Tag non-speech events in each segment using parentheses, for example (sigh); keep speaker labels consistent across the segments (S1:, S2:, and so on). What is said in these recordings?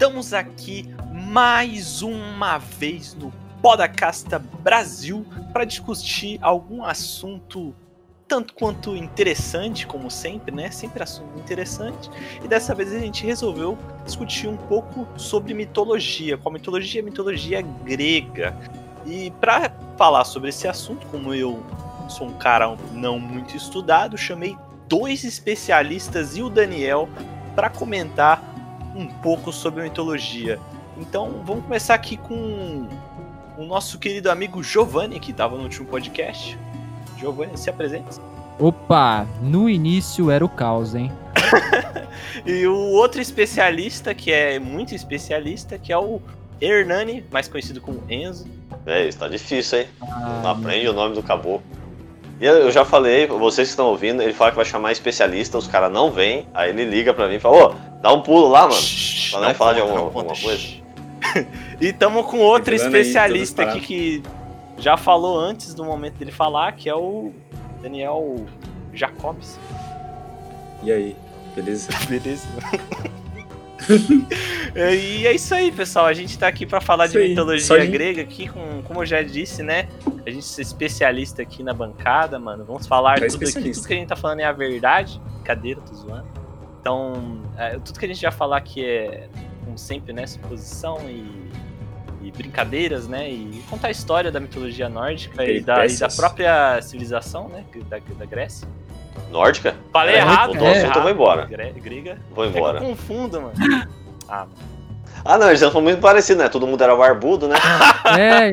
S1: Estamos aqui mais uma vez no Podacasta Brasil para discutir algum assunto tanto quanto interessante, como sempre, né? Sempre assunto interessante. E dessa vez a gente resolveu discutir um pouco sobre mitologia, qual mitologia? Mitologia grega. E para falar sobre esse assunto, como eu sou um cara não muito estudado, chamei dois especialistas e o Daniel para comentar um pouco sobre mitologia. Então vamos começar aqui com o nosso querido amigo Giovanni, que estava no último podcast. Giovanni, se apresenta.
S2: Opa, no início era o caos, hein? (laughs)
S1: e o outro especialista, que é muito especialista, que é o Hernani, mais conhecido como Enzo.
S3: É, isso tá difícil, hein? Ah, Não aprende o nome do caboclo. E eu já falei, vocês que estão ouvindo, ele fala que vai chamar especialista, os caras não vêm, aí ele liga pra mim e fala, ô, dá um pulo lá, mano. Pra não falar de alguma, alguma coisa. (laughs)
S1: e tamo com outro especialista aqui que já falou antes do momento dele falar, que é o Daniel Jacobs.
S4: E aí, beleza? (laughs)
S1: beleza. (laughs) e é isso aí, pessoal. A gente tá aqui para falar isso de aí. mitologia grega aqui, com, como eu já disse, né? A gente é especialista aqui na bancada, mano. Vamos falar é tudo aqui. Tudo que a gente tá falando é a verdade. Cadeira, tô zoando. Então, é, tudo que a gente vai falar aqui é, como sempre, né? Suposição e, e brincadeiras, né? E contar a história da mitologia nórdica e da, e da, própria civilização, né? Da, da Grécia.
S3: Nórdica?
S1: Falei é, errado.
S3: É. eu vou embora.
S1: Grega.
S3: Vou embora.
S1: É eu confundo, mano. (laughs)
S3: Ah, mano. Ah, não, eles são muito parecidos, né? Todo mundo era barbudo, né? (laughs)
S2: é.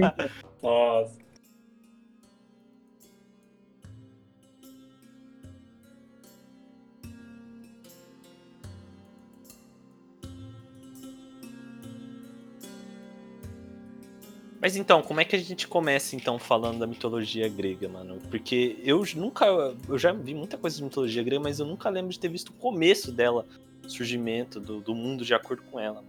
S4: Nossa.
S1: Mas então, como é que a gente começa então falando da mitologia grega, mano? Porque eu nunca. Eu já vi muita coisa de mitologia grega, mas eu nunca lembro de ter visto o começo dela, o surgimento do, do mundo de acordo com ela.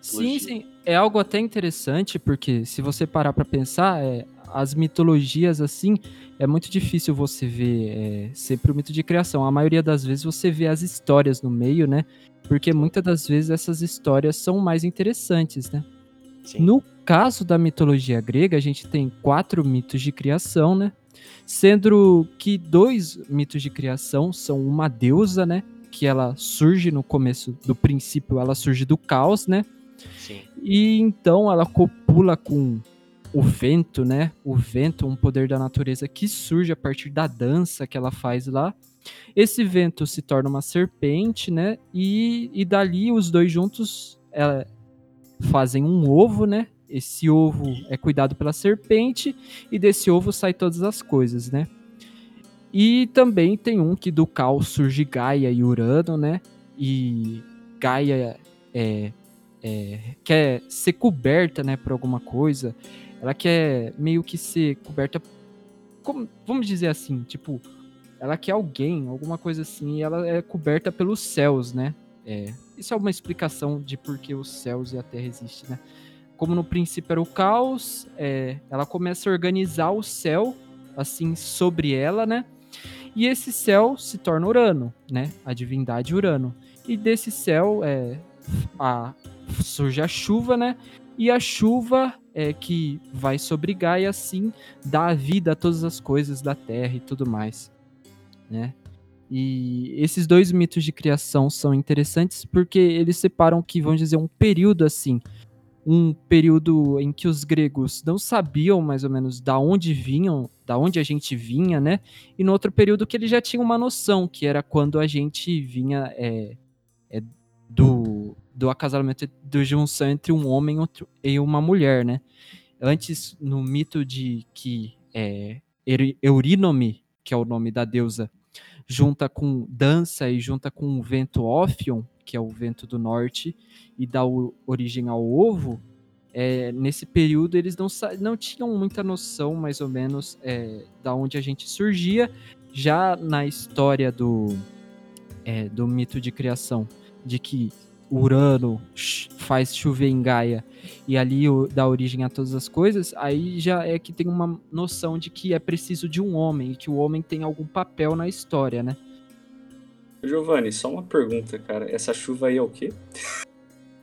S2: Sim, sim. É algo até interessante, porque se você parar para pensar, é, as mitologias assim, é muito difícil você ver é, sempre o mito de criação. A maioria das vezes você vê as histórias no meio, né? Porque muitas das vezes essas histórias são mais interessantes, né? Sim. No caso da mitologia grega, a gente tem quatro mitos de criação, né? Sendo que dois mitos de criação são uma deusa, né? Que ela surge no começo do princípio, ela surge do caos, né?
S1: Sim.
S2: E então ela copula com o vento, né? O vento, um poder da natureza que surge a partir da dança que ela faz lá. Esse vento se torna uma serpente, né? E, e dali os dois juntos, ela, fazem um ovo, né? Esse ovo é cuidado pela serpente e desse ovo sai todas as coisas, né? E também tem um que do caos surge Gaia e Urano, né? E Gaia é, é, quer ser coberta, né, por alguma coisa. Ela quer meio que ser coberta, como, vamos dizer assim, tipo, ela quer alguém, alguma coisa assim, e ela é coberta pelos céus, né? É, isso é uma explicação de por que os céus e a terra existem, né? Como no princípio era o caos, é, ela começa a organizar o céu, assim, sobre ela, né? E esse céu se torna Urano, né? A divindade Urano. E desse céu é, a, surge a chuva, né? E a chuva é que vai sobre Gaia, assim, dá vida a todas as coisas da terra e tudo mais, né? E esses dois mitos de criação são interessantes porque eles separam que, vamos dizer, um período assim, um período em que os gregos não sabiam mais ou menos da onde vinham, da onde a gente vinha, né? E no outro período que eles já tinham uma noção, que era quando a gente vinha é, é, do, do acasalamento, do junção entre um homem e uma mulher, né? Antes, no mito de que é, Eurínome, que é o nome da deusa, junta com dança e junta com o vento Ophion, que é o vento do norte, e dá origem ao ovo, é, nesse período eles não, não tinham muita noção, mais ou menos, é, da onde a gente surgia. Já na história do, é, do mito de criação, de que Urano faz chover em Gaia e ali dá origem a todas as coisas, aí já é que tem uma noção de que é preciso de um homem e que o homem tem algum papel na história, né?
S4: Giovanni, só uma pergunta, cara. Essa chuva aí é o quê?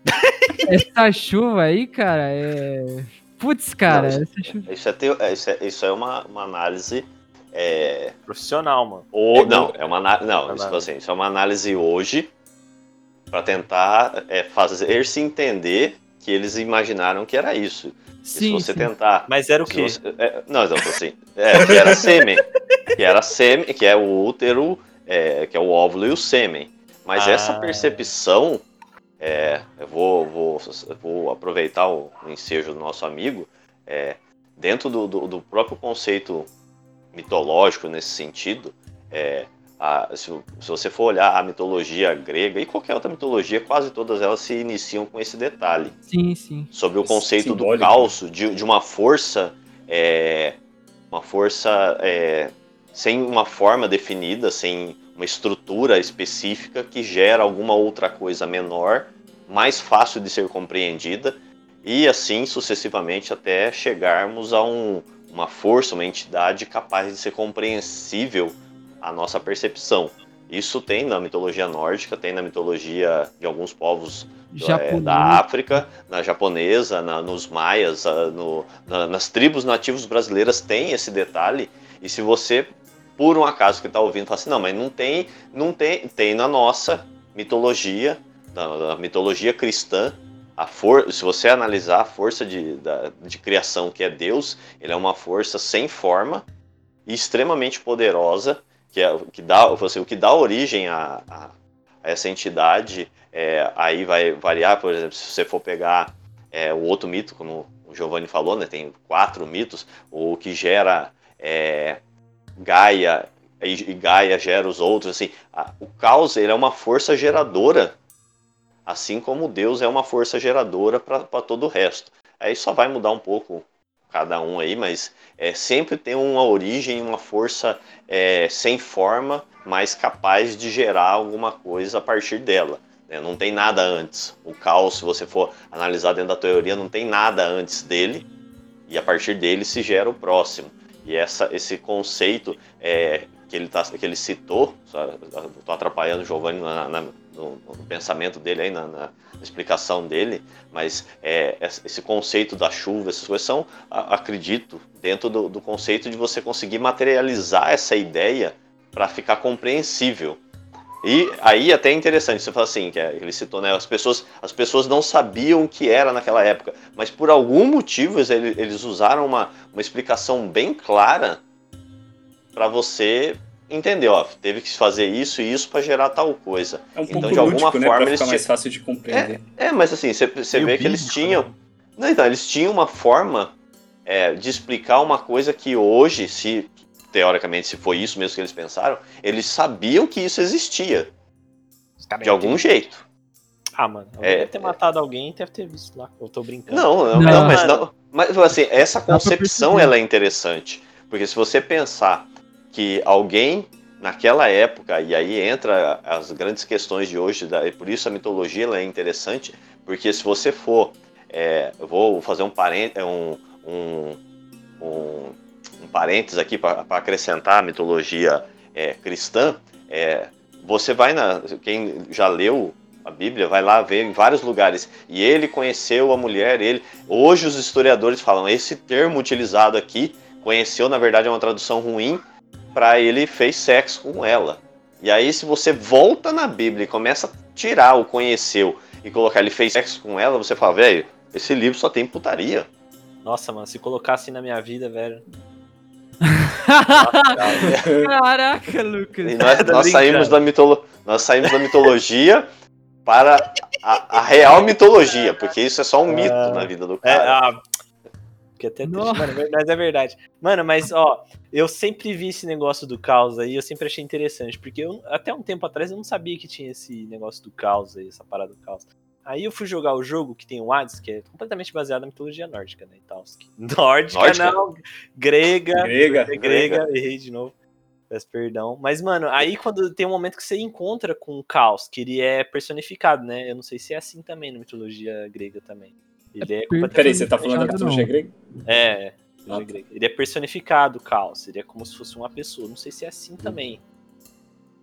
S4: (laughs)
S2: Essa chuva aí, cara, é. Putz, cara,
S3: Não,
S2: essa chuva.
S3: Isso é, teo- é, isso é, isso é uma, uma análise. É,
S1: Profissional, mano.
S3: ou, não, é uma não, isso, assim, isso é uma análise hoje para tentar é, fazer se entender que eles imaginaram que era isso. E se
S2: Sim,
S3: você
S2: sim.
S3: tentar
S1: Mas era o quê?
S3: você- é, não, não, assim, é, que era sêmen, que era sêmen, que é o útero, é, que é o óvulo e o sêmen. Mas
S1: Ah.
S3: essa percepção, é, eu vou, vou, vou aproveitar o, o ensejo do nosso amigo, é, dentro do, do, do próprio conceito mitológico nesse sentido, é, a- se, se você for olhar a mitologia grega e qualquer outra mitologia, quase todas elas se iniciam com esse detalhe
S2: Sim, sim.
S3: sobre o conceito do
S4: Simbólico.
S3: caos, de, de uma força, é, uma força é, sem uma forma definida, sem uma estrutura específica que gera alguma outra coisa menor, mais fácil de ser compreendida e assim sucessivamente até chegarmos a um- uma força, uma entidade capaz de ser compreensível à nossa percepção. Isso tem na mitologia nórdica, tem na mitologia de alguns povos é, da África, na japonesa, na- nos maias, ah, no- na- nas tribos nativos brasileiras tem esse detalhe. E se você, por um acaso que está ouvindo, fala assim, não, mas não tem, não tem, tem na nossa mitologia, na, na mitologia cristã, a for, se você analisar a força de, da- de criação que é Deus, ele é uma força sem forma e extremamente poderosa, que, é, que dá, o que dá origem a, a- essa entidade é, aí vai variar, por exemplo, se você for pegar é, o outro mito, como o Giovanni falou, né, tem quatro mitos, o que gera é, Gaia e, e Gaia gera os outros, assim, a- o caos ele é uma força geradora, assim como Deus é uma força geradora para todo o resto. Aí só vai mudar um pouco cada um aí, mas é, sempre tem uma origem, uma força é, sem forma, mas capaz de gerar alguma coisa a partir dela. né? Não tem nada antes. O caos, se você for analisar dentro da teoria, não tem nada antes dele, e a partir dele se gera o próximo. E essa, esse conceito é, que, ele tá, que ele citou, estou atrapalhando o Giovanni na- na- no, no pensamento dele, aí, na, na explicação dele, mas é, esse conceito da chuva, essas coisas são, acredito, dentro do, do conceito de você conseguir materializar essa ideia para ficar compreensível. E aí até é interessante, você fala assim, que é- ele citou, né, as pessoas, as pessoas não sabiam o que era naquela época, mas por algum motivo eles, eles usaram uma, uma explicação bem clara para você entender, ó, teve que fazer isso e isso para gerar tal coisa.
S4: É um
S3: Então,
S4: pouco
S3: de alguma
S4: lúdico, né?
S3: forma,
S4: Pra
S3: eles
S4: mais fácil de compreender.
S3: É, mas assim, você, vê que eles tinham.
S1: né?
S3: Não, então, eles tinham uma forma é, de explicar uma coisa que hoje, se teoricamente se foi isso mesmo que eles pensaram, eles sabiam que isso existia, de algum jeito.
S1: Ah, mano.
S3: É,
S1: deve ter matado alguém e deve ter visto lá. Eu tô brincando.
S3: Não, não,
S2: Não.
S3: não, mas não. Mas assim, essa concepção ela é interessante. Porque se você pensar que alguém naquela época, e aí entra as grandes questões de hoje, da- por isso a mitologia é interessante, porque se você for. é, eu vou fazer um parênteses, um, um, um, um parênteses aqui para acrescentar a mitologia é, cristã. é, você vai na. Quem já leu a Bíblia vai lá ver em vários lugares. E ele conheceu a mulher, ele. Hoje os historiadores falam, esse termo utilizado aqui, conheceu, na verdade, é uma tradução ruim, para ele fez sexo com ela. E aí, se você volta na Bíblia e começa a tirar o conheceu e colocar ele fez sexo com ela, você fala, velho, esse livro só tem putaria.
S1: Nossa, mano, se colocasse na minha vida, velho. (laughs)
S2: Caraca, Lucas.
S3: E nós,
S1: Tá
S3: nós saímos, da mitolo... nós saímos da mitologia para a, a real mitologia, porque isso é só um mito
S1: Ah,
S3: na vida do
S1: É,
S3: cara.
S1: Que até triste,
S2: Nossa.
S1: mano, mas é verdade. Mano, mas ó, eu sempre vi esse negócio do caos aí, eu sempre achei interessante, porque eu, até um tempo atrás eu não sabia que tinha esse negócio do caos aí, essa parada do caos. Aí eu fui jogar o jogo que tem o Hades, que é completamente baseado na mitologia nórdica, né, e tal. (laughs) Nórdica,
S3: Nórdica?
S1: não, grega,
S4: Grega.
S1: é grega, errei de novo. Peço perdão. Mas, mano, aí quando tem um momento que você encontra com o caos, que ele é personificado, né? Eu não sei se é assim também na mitologia grega também. Ele é, completamente.
S4: Peraí, você tá falando da
S2: Não.
S4: mitologia grega?
S1: É, é, mitologia
S4: Ah, tá.
S1: grega. Ele é personificado, o caos. Ele é como se fosse uma pessoa. Não sei se é assim também.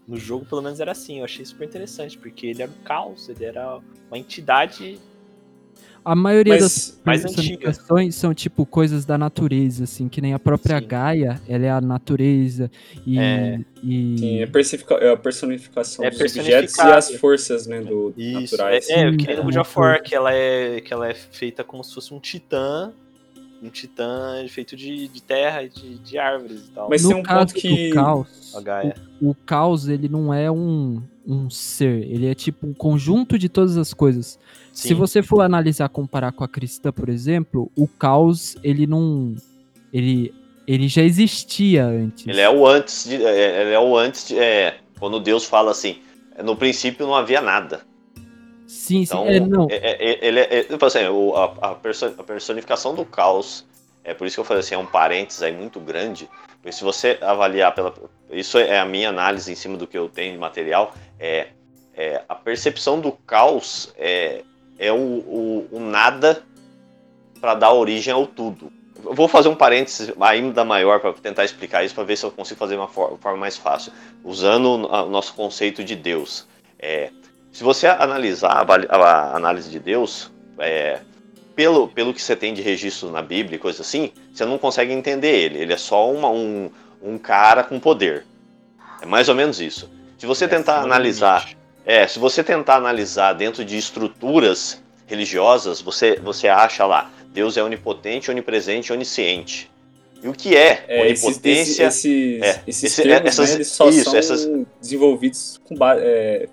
S1: No jogo, pelo menos, era assim. Eu achei super interessante, porque ele era o caos, ele era uma entidade
S2: A maioria
S4: Mas-
S2: das personificações são tipo coisas da natureza, assim, que nem a própria
S1: Sim.
S2: Gaia, ela é a natureza e.
S1: É.
S2: e-
S4: Sim, é, é a personificação
S1: É
S4: dos objetos e as forças, né, do
S1: Isso,
S4: naturais.
S1: é, é que nem no
S2: é
S1: God
S2: uma
S1: of War, que ela é, que ela é feita como se fosse um titã, um titã feito de, de terra e de, de árvores e tal.
S4: Mas
S2: no
S4: tem um
S2: caso
S4: ponto que-
S2: do caos,
S1: A Gaia.
S2: o, o caos ele não é um, um ser, ele é tipo um conjunto de todas as coisas. Se
S1: Sim.
S2: você for analisar, comparar com a cristã, por exemplo, o caos ele não, ele, ele já existia antes.
S3: Ele é o antes de. é, Ele é o antes de. é, quando Deus fala assim, no princípio não havia nada.
S2: Sim, sim,
S3: Então,
S2: é, não.
S3: é- é- é- ele é, é- tipo assim, a personificação do caos, é por isso que eu falei assim, é um parênteses aí muito grande, porque se você avaliar pela. Isso é a minha análise em cima do que eu tenho de material, é, é a percepção do caos é, é o, o- o nada para dar origem ao tudo. Eu vou fazer um parênteses ainda maior para tentar explicar isso, para ver se eu consigo fazer de uma for- forma mais fácil, usando o nosso conceito de Deus. É, se você analisar a, a análise de Deus, é, pelo, pelo que você tem de registro na Bíblia e coisa assim, você não consegue entender ele. Ele é só uma- um, um cara com poder. É mais ou menos isso. Se você
S1: É
S3: tentar analisar
S1: limite.
S3: É, se você tentar analisar dentro de estruturas religiosas, você, você acha lá, Deus é onipotente, onipresente e onisciente. E o que é,
S4: É, esses,
S3: onipotência?
S4: esses, esses,
S3: é,
S4: esses
S3: esse-
S4: termos,
S3: essas-
S4: né, eles só
S3: isso,
S4: são
S3: essas-
S4: desenvolvidos com é,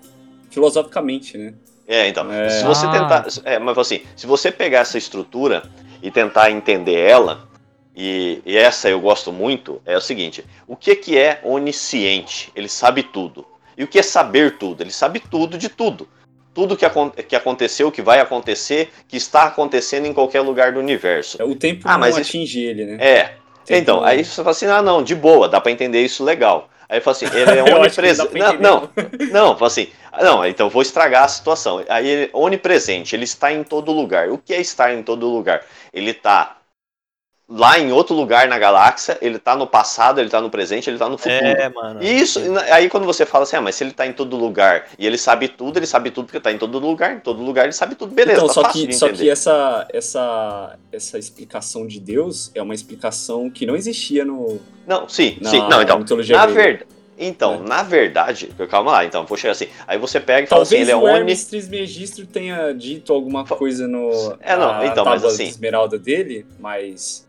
S4: filosoficamente, né?
S3: É, então,
S4: É.
S3: se você
S2: Ah.
S3: tentar, é, mas assim, se você pegar essa estrutura e tentar entender ela, e, e essa eu gosto muito, é o seguinte, o que que é onisciente? Ele sabe tudo. E o que é saber tudo? Ele sabe tudo de tudo. Tudo que, que aconteceu, que vai acontecer, que está acontecendo em qualquer lugar do universo.
S4: O tempo
S3: Ah,
S4: não
S3: mas isso-
S4: atinge ele, né?
S3: É.
S4: Tempo
S3: Então,
S4: não-
S3: aí você fala assim, ah não, de boa, dá pra entender isso legal. Aí fala assim, ele é (laughs) onipresente. Não, não, não, fala assim, não, então vou estragar a situação. Aí ele é onipresente, ele está em todo lugar. O que é estar em todo lugar? Ele está lá em outro lugar na galáxia, ele está no passado, ele está no presente, ele está no futuro.
S1: É, mano.
S3: E Isso, aí quando você fala assim, ah, mas se ele tá em todo lugar e ele sabe tudo, ele sabe tudo porque tá em todo lugar, em todo lugar ele sabe tudo, beleza,
S4: então,
S3: tá
S4: só que, só que essa, essa, essa explicação de Deus é uma explicação que não existia no,
S3: Não, sim,
S4: na,
S3: sim, não, então,
S4: mitologia
S3: na verdade, então,
S4: É.
S3: na verdade, calma lá, então, vou chegar assim, aí você pega e fala
S4: Talvez
S3: assim, ele é
S4: o
S3: oni...
S4: Hermes Trismegistro tenha dito alguma coisa no
S3: É, não,
S4: na
S3: então, mas assim-
S4: esmeralda dele, mas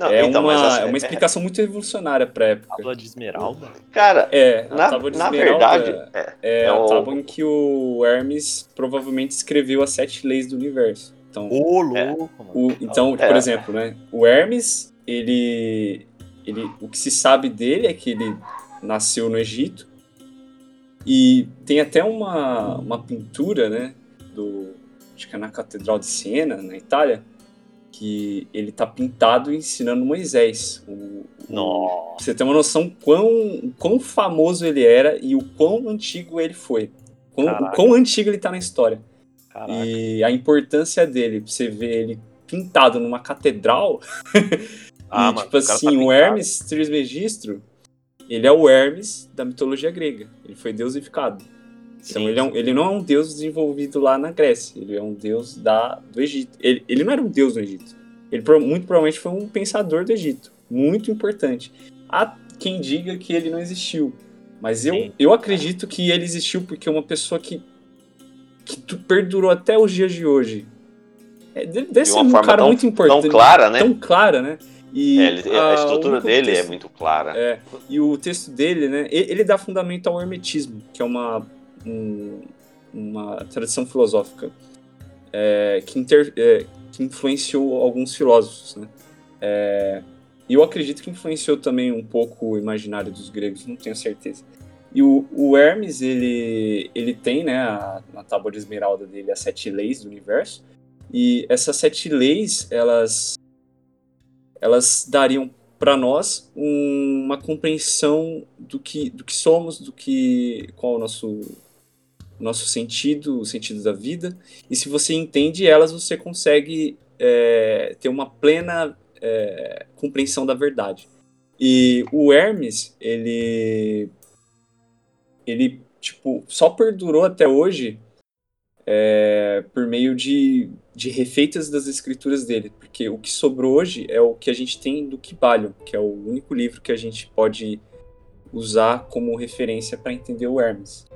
S3: Não,
S4: é,
S3: então,
S4: uma,
S3: mas assim,
S4: é uma explicação muito revolucionária pra época.
S1: Tábua de esmeralda?
S3: Cara,
S4: É, a
S3: na,
S4: tábua de
S3: na
S4: esmeralda
S3: verdade, é,
S4: é,
S3: é
S4: a
S3: o-
S4: tábua em que o Hermes provavelmente escreveu as sete leis do universo. Então,
S1: Ô,
S3: É.
S1: louco, mano.
S4: o, então
S3: É.
S4: por exemplo, né, o Hermes, ele, ele, o que se sabe dele é que ele nasceu no Egito e tem até uma, uma pintura, né, do, acho que é na Catedral de Siena, na Itália, que ele tá pintado ensinando Moisés. O, o- você ter uma noção quão, quão famoso ele era e o quão antigo ele foi. Quão, o quão antigo ele tá na história.
S1: Caraca.
S4: E a importância dele, você ver ele pintado numa catedral. (laughs)
S1: Ah,
S4: e,
S1: mano,
S4: tipo
S1: o tá
S4: assim, o
S1: pintado.
S4: Hermes Trismegistro, ele é o Hermes da mitologia grega. Ele foi deusificado. Então ele, é um- ele não é um deus desenvolvido lá na Grécia. Ele é um deus da, do Egito. Ele, ele não era um deus do Egito. Ele muito provavelmente foi um pensador do Egito. Muito importante. Há quem diga que ele não existiu. Mas eu,
S1: Sim.
S4: eu acredito que ele existiu porque uma pessoa que, que perdurou até os dias de hoje. É, deve
S3: de
S4: ser
S3: uma
S4: um
S3: forma
S4: cara
S3: tão,
S4: muito importante.
S3: tão clara, né?
S4: Tão clara, né? E
S3: É, ele- a
S4: ah,
S3: estrutura dele é
S4: texto-
S3: muito clara.
S4: é, e o texto dele, né? e- Ele dá fundamento ao hermetismo, que é uma, um- uma tradição filosófica é, que, inter- é, que influenciou alguns filósofos, né? É, eu acredito que influenciou também um pouco o imaginário dos gregos, não tenho certeza. E o, o Hermes, ele, ele tem, né, a- na tábua de esmeralda dele, as sete leis do universo. E essas sete leis, elas, elas dariam para nós um- uma compreensão do que, do que somos, do que qual é o nosso nosso sentido, o sentido da vida. E se você entende elas, você consegue é, ter uma plena é, compreensão da verdade. E o Hermes, ele ele tipo só perdurou até hoje é, por meio de, de refeitas das escrituras dele, porque o que sobrou hoje é o que a gente tem do Kybalion, que é o único livro que a gente pode usar como referência para entender o Hermes.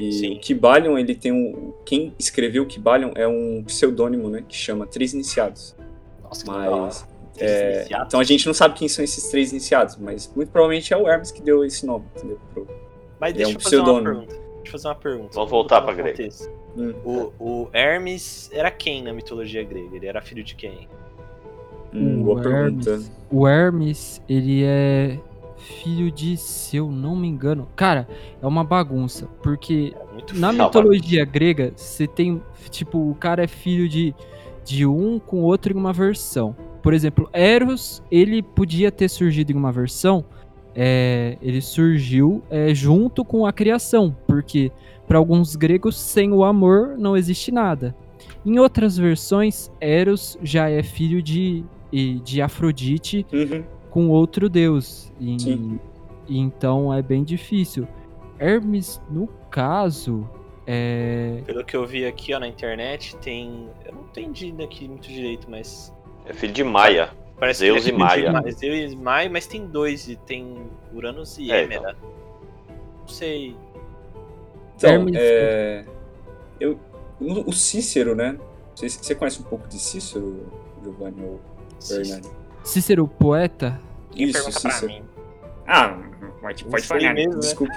S4: E
S1: Sim.
S4: o Kybalion, ele tem um. Quem escreveu o Kybalion é um pseudônimo, né? Que chama Três Iniciados.
S1: Nossa, que legal.
S4: Mas.
S1: Três
S4: é,
S1: iniciados.
S4: então a gente não sabe quem são esses três iniciados, mas muito provavelmente é o Hermes que deu esse nome, entendeu? Pro-
S1: Mas
S4: é
S1: deixa
S4: um
S1: eu fazer uma
S4: pseudônimo.
S1: pergunta. Deixa eu fazer uma pergunta.
S3: Vamos voltar pra
S1: contexto.
S4: Hum,
S1: O, o Hermes era quem na mitologia grega? Ele era filho de quem?
S4: hum,
S2: O
S4: boa
S2: Hermes.
S4: pergunta.
S2: O Hermes, ele é filho de, se eu não me engano. Cara, é uma bagunça, porque
S1: muito
S2: na
S1: filho.
S2: mitologia grega, você tem, tipo, o cara é filho de, de um com outro em uma versão. Por exemplo, Eros, ele podia ter surgido em uma versão, é, ele surgiu é, junto com a criação, porque para alguns gregos, sem o amor não existe nada. Em outras versões, Eros já é filho de, de Afrodite
S4: Uhum.
S2: Com outro deus. E,
S4: Sim.
S2: e então é bem difícil. Hermes, no caso, é.
S1: Pelo que eu vi aqui ó, na internet, tem. Eu não entendi aqui muito direito, mas.
S3: É filho de Maia.
S1: Parece
S3: Zeus
S1: que
S3: e
S1: é filho de
S3: Maia.
S1: Ma- Zeus e Maia, mas tem dois, e tem Uranus e
S3: É,
S1: Hemera. Não sei.
S4: Então,
S2: Hermes-
S4: é, eu, o Cícero, né? Você, você conhece um pouco de Cícero, Giovanni ou Hernani?
S2: Cícero, poeta?
S1: Quem
S4: Isso,
S1: pergunta pra
S4: Cícero.
S1: mim?
S4: Ah, pode, pode falar,
S1: mesmo, né?
S4: desculpa.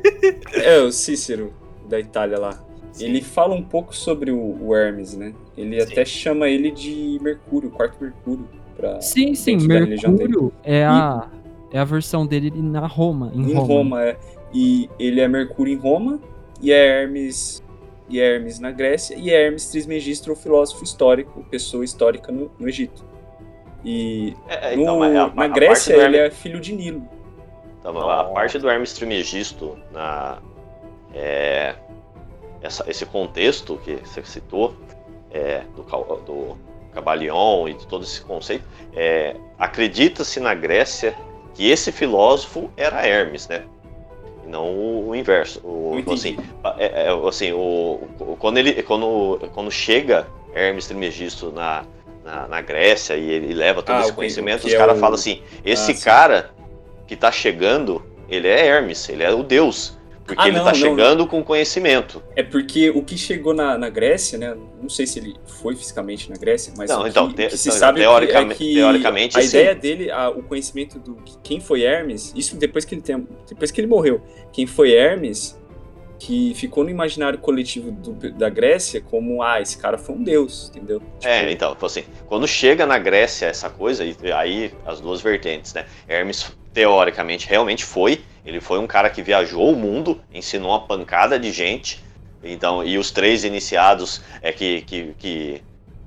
S4: (laughs) é, o Cícero, da Itália lá.
S1: Sim.
S4: Ele fala um pouco sobre o, o Hermes, né? Ele
S1: Sim.
S4: até chama ele de Mercúrio, quarto Mercúrio. Pra,
S2: Sim, sim. Mercúrio é a, é a versão dele na Roma, em,
S4: Em
S2: Roma.
S4: Roma, é. E ele é Mercúrio em Roma, e é Hermes, e é Hermes na Grécia, e é Hermes Trismegisto, o filósofo histórico, pessoa histórica no, no Egito. E
S3: É, é,
S4: no-
S3: então, mas a- a
S4: na Grécia ele
S3: Hermes-
S4: é filho de Nilo.
S3: Então, a parte do Hermes Trismegisto, na, é, essa- esse contexto que você citou, é, do, do Cabalion e de todo esse conceito, é, acredita-se na Grécia que esse filósofo era Hermes, né? E não o, o inverso. O,
S4: Não
S3: assim, é, é, assim, o, o- quando, ele, quando, quando chega Hermes Trismegisto na, na, na Grécia e ele leva todo
S4: Ah,
S3: esse
S4: o
S3: conhecimento,
S4: o
S3: os
S4: é
S3: caras
S4: o-
S3: falam assim: esse
S4: Ah,
S3: cara que tá chegando, ele é Hermes, ele é o deus. Porque
S4: Ah,
S3: ele
S4: não,
S3: tá
S4: não,
S3: chegando com conhecimento.
S4: É porque o que chegou na, na Grécia, né? Não sei se ele foi fisicamente na Grécia, mas
S3: Não,
S4: o que,
S3: então,
S4: o
S3: te-
S4: que se
S3: então,
S4: sabe é que-
S3: teoricamente-
S4: é que
S3: teoricamente,
S4: a
S3: sim.
S4: ideia dele, a- o conhecimento do que- quem foi Hermes, isso depois que ele tem, depois que ele morreu, quem foi Hermes, que ficou no imaginário coletivo do- da Grécia como ah, esse cara foi um deus, entendeu?
S3: É,
S4: Tipo,
S3: então, assim, quando chega na Grécia essa coisa, e aí as duas vertentes, né? Hermes, teoricamente, realmente foi. Ele foi um cara que viajou o mundo, ensinou uma pancada de gente. Então, e os três iniciados é que, que, que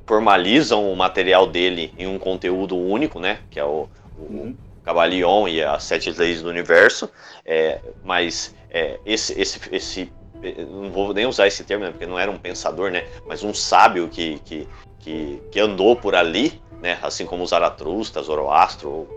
S3: formalizam o material dele em um conteúdo único, né? Que é o, o
S4: Uhum.
S3: Cabalion e as sete leis do universo. É, mas é, esse, esse, esse, eu não vou nem usar esse termo, né, porque não era um pensador, né? Mas um sábio que, que, que, que andou por ali, né? Assim como Zaratustra, Zoroastro,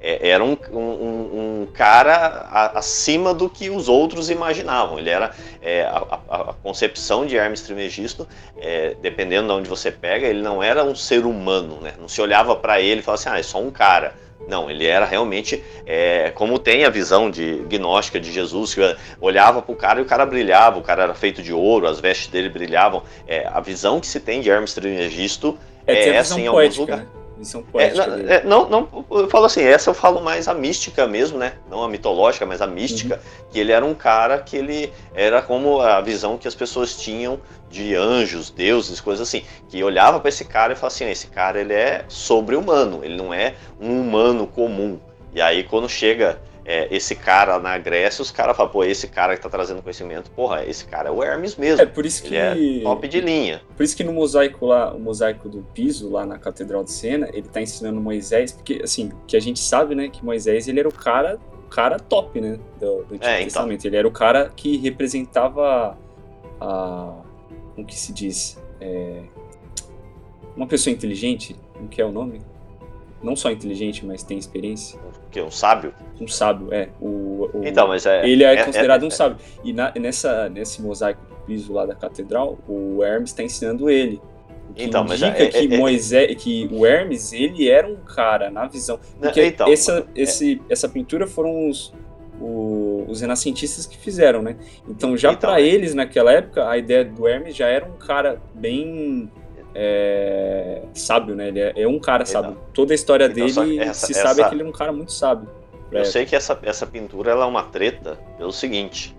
S3: é, era um, um, um cara acima do que os outros imaginavam. Ele era é, a, a- concepção de Hermes Trismegisto, é, dependendo de onde você pega, ele não era um ser humano, né? Não se olhava para ele e falava assim, ah, é só um cara. Não, ele era realmente é, como tem a visão de gnóstica de Jesus, que olhava para o cara e o cara brilhava, o cara era feito de ouro, as vestes dele brilhavam. É, a visão que se tem de Hermes Trismegisto
S4: é,
S3: é essa
S4: visão
S3: em alguns
S4: poética,
S3: lugares.
S4: né? Visão
S3: É,
S4: poética
S3: não, é, não, não, eu falo assim, essa eu falo mais a mística mesmo, né? Não a mitológica, mas a mística,
S4: Uhum.
S3: que ele era um cara que ele era como a visão que as pessoas tinham de anjos, deuses, coisas assim, que olhava para esse cara e falava assim, esse cara ele é sobre-humano, ele não é um humano comum. E aí quando chega é, esse cara na Grécia, os caras falam, pô, esse cara que tá trazendo conhecimento, porra, esse cara é o Hermes mesmo.
S4: É por isso que
S3: Ele é top de linha.
S4: Por isso que no mosaico lá, o mosaico do piso lá na Catedral de Sena, ele tá ensinando Moisés, porque assim, que a gente sabe, né, que Moisés ele era o cara, o cara top, né, do, do Antigo
S3: É, então.
S4: Testamento. Ele era o cara que representava a, como que se diz, É, uma pessoa inteligente, como que é o nome? Não só inteligente, mas tem experiência.
S3: Que um sábio.
S4: Um sábio, é. O, o-
S3: Então, mas é.
S4: ele é,
S3: é-
S4: considerado
S3: é-
S4: um sábio. E na- nessa, nesse mosaico do piso lá da catedral, o Hermes está ensinando ele.
S3: Então, mas
S4: indica
S3: é-
S4: que
S3: é- é-
S4: Moisés, que o Hermes, ele era um cara na visão. Porque
S3: Então,
S4: essa,
S3: é-
S4: esse, essa pintura foram os, o- os renascentistas que fizeram, né? Então, já
S3: Então,
S4: para
S3: é.
S4: eles, naquela época, a ideia do Hermes já era um cara bem é, sábio, né? Ele é, é um cara sábio. Toda a história
S3: Então,
S4: dele
S3: essa-
S4: se sabe
S3: essa-
S4: que ele é um cara muito sábio.
S3: Eu
S4: É.
S3: sei que essa, essa pintura ela é uma treta pelo seguinte,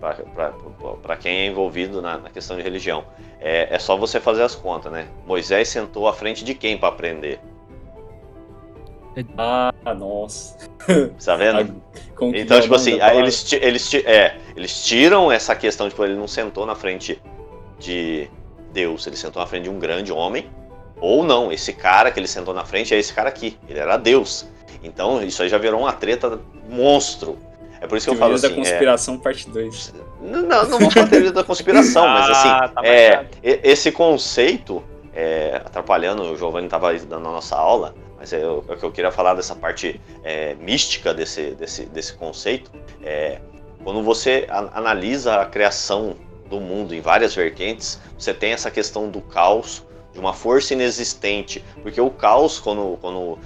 S3: para quem é envolvido na, na questão de religião. É, é só você fazer as contas, né? Moisés sentou à frente de quem para aprender?
S4: Ah, nossa.
S3: Tá vendo? (laughs) Então, tipo assim, aí eles, eles, é, eles tiram essa questão, tipo, ele não sentou na frente de Deus, ele sentou na frente de um grande homem. Ou não, esse cara que ele sentou na frente é esse cara aqui, ele era Deus. Então, isso aí já virou uma treta monstro. É por isso que eu falo
S4: Teorias da
S3: assim, é,
S4: conspiração, parte 2.
S3: não, não vou falar teoria da conspiração, (laughs) mas assim,
S1: Ah, tá
S3: é, esse conceito, é, atrapalhando, o Giovanni estava dando a nossa aula, mas é o é o que eu queria falar dessa parte é, mística desse, desse, desse conceito. É, quando você analisa a criação do mundo em várias vertentes, você tem essa questão do caos, de uma força inexistente. Porque o caos, quando, quando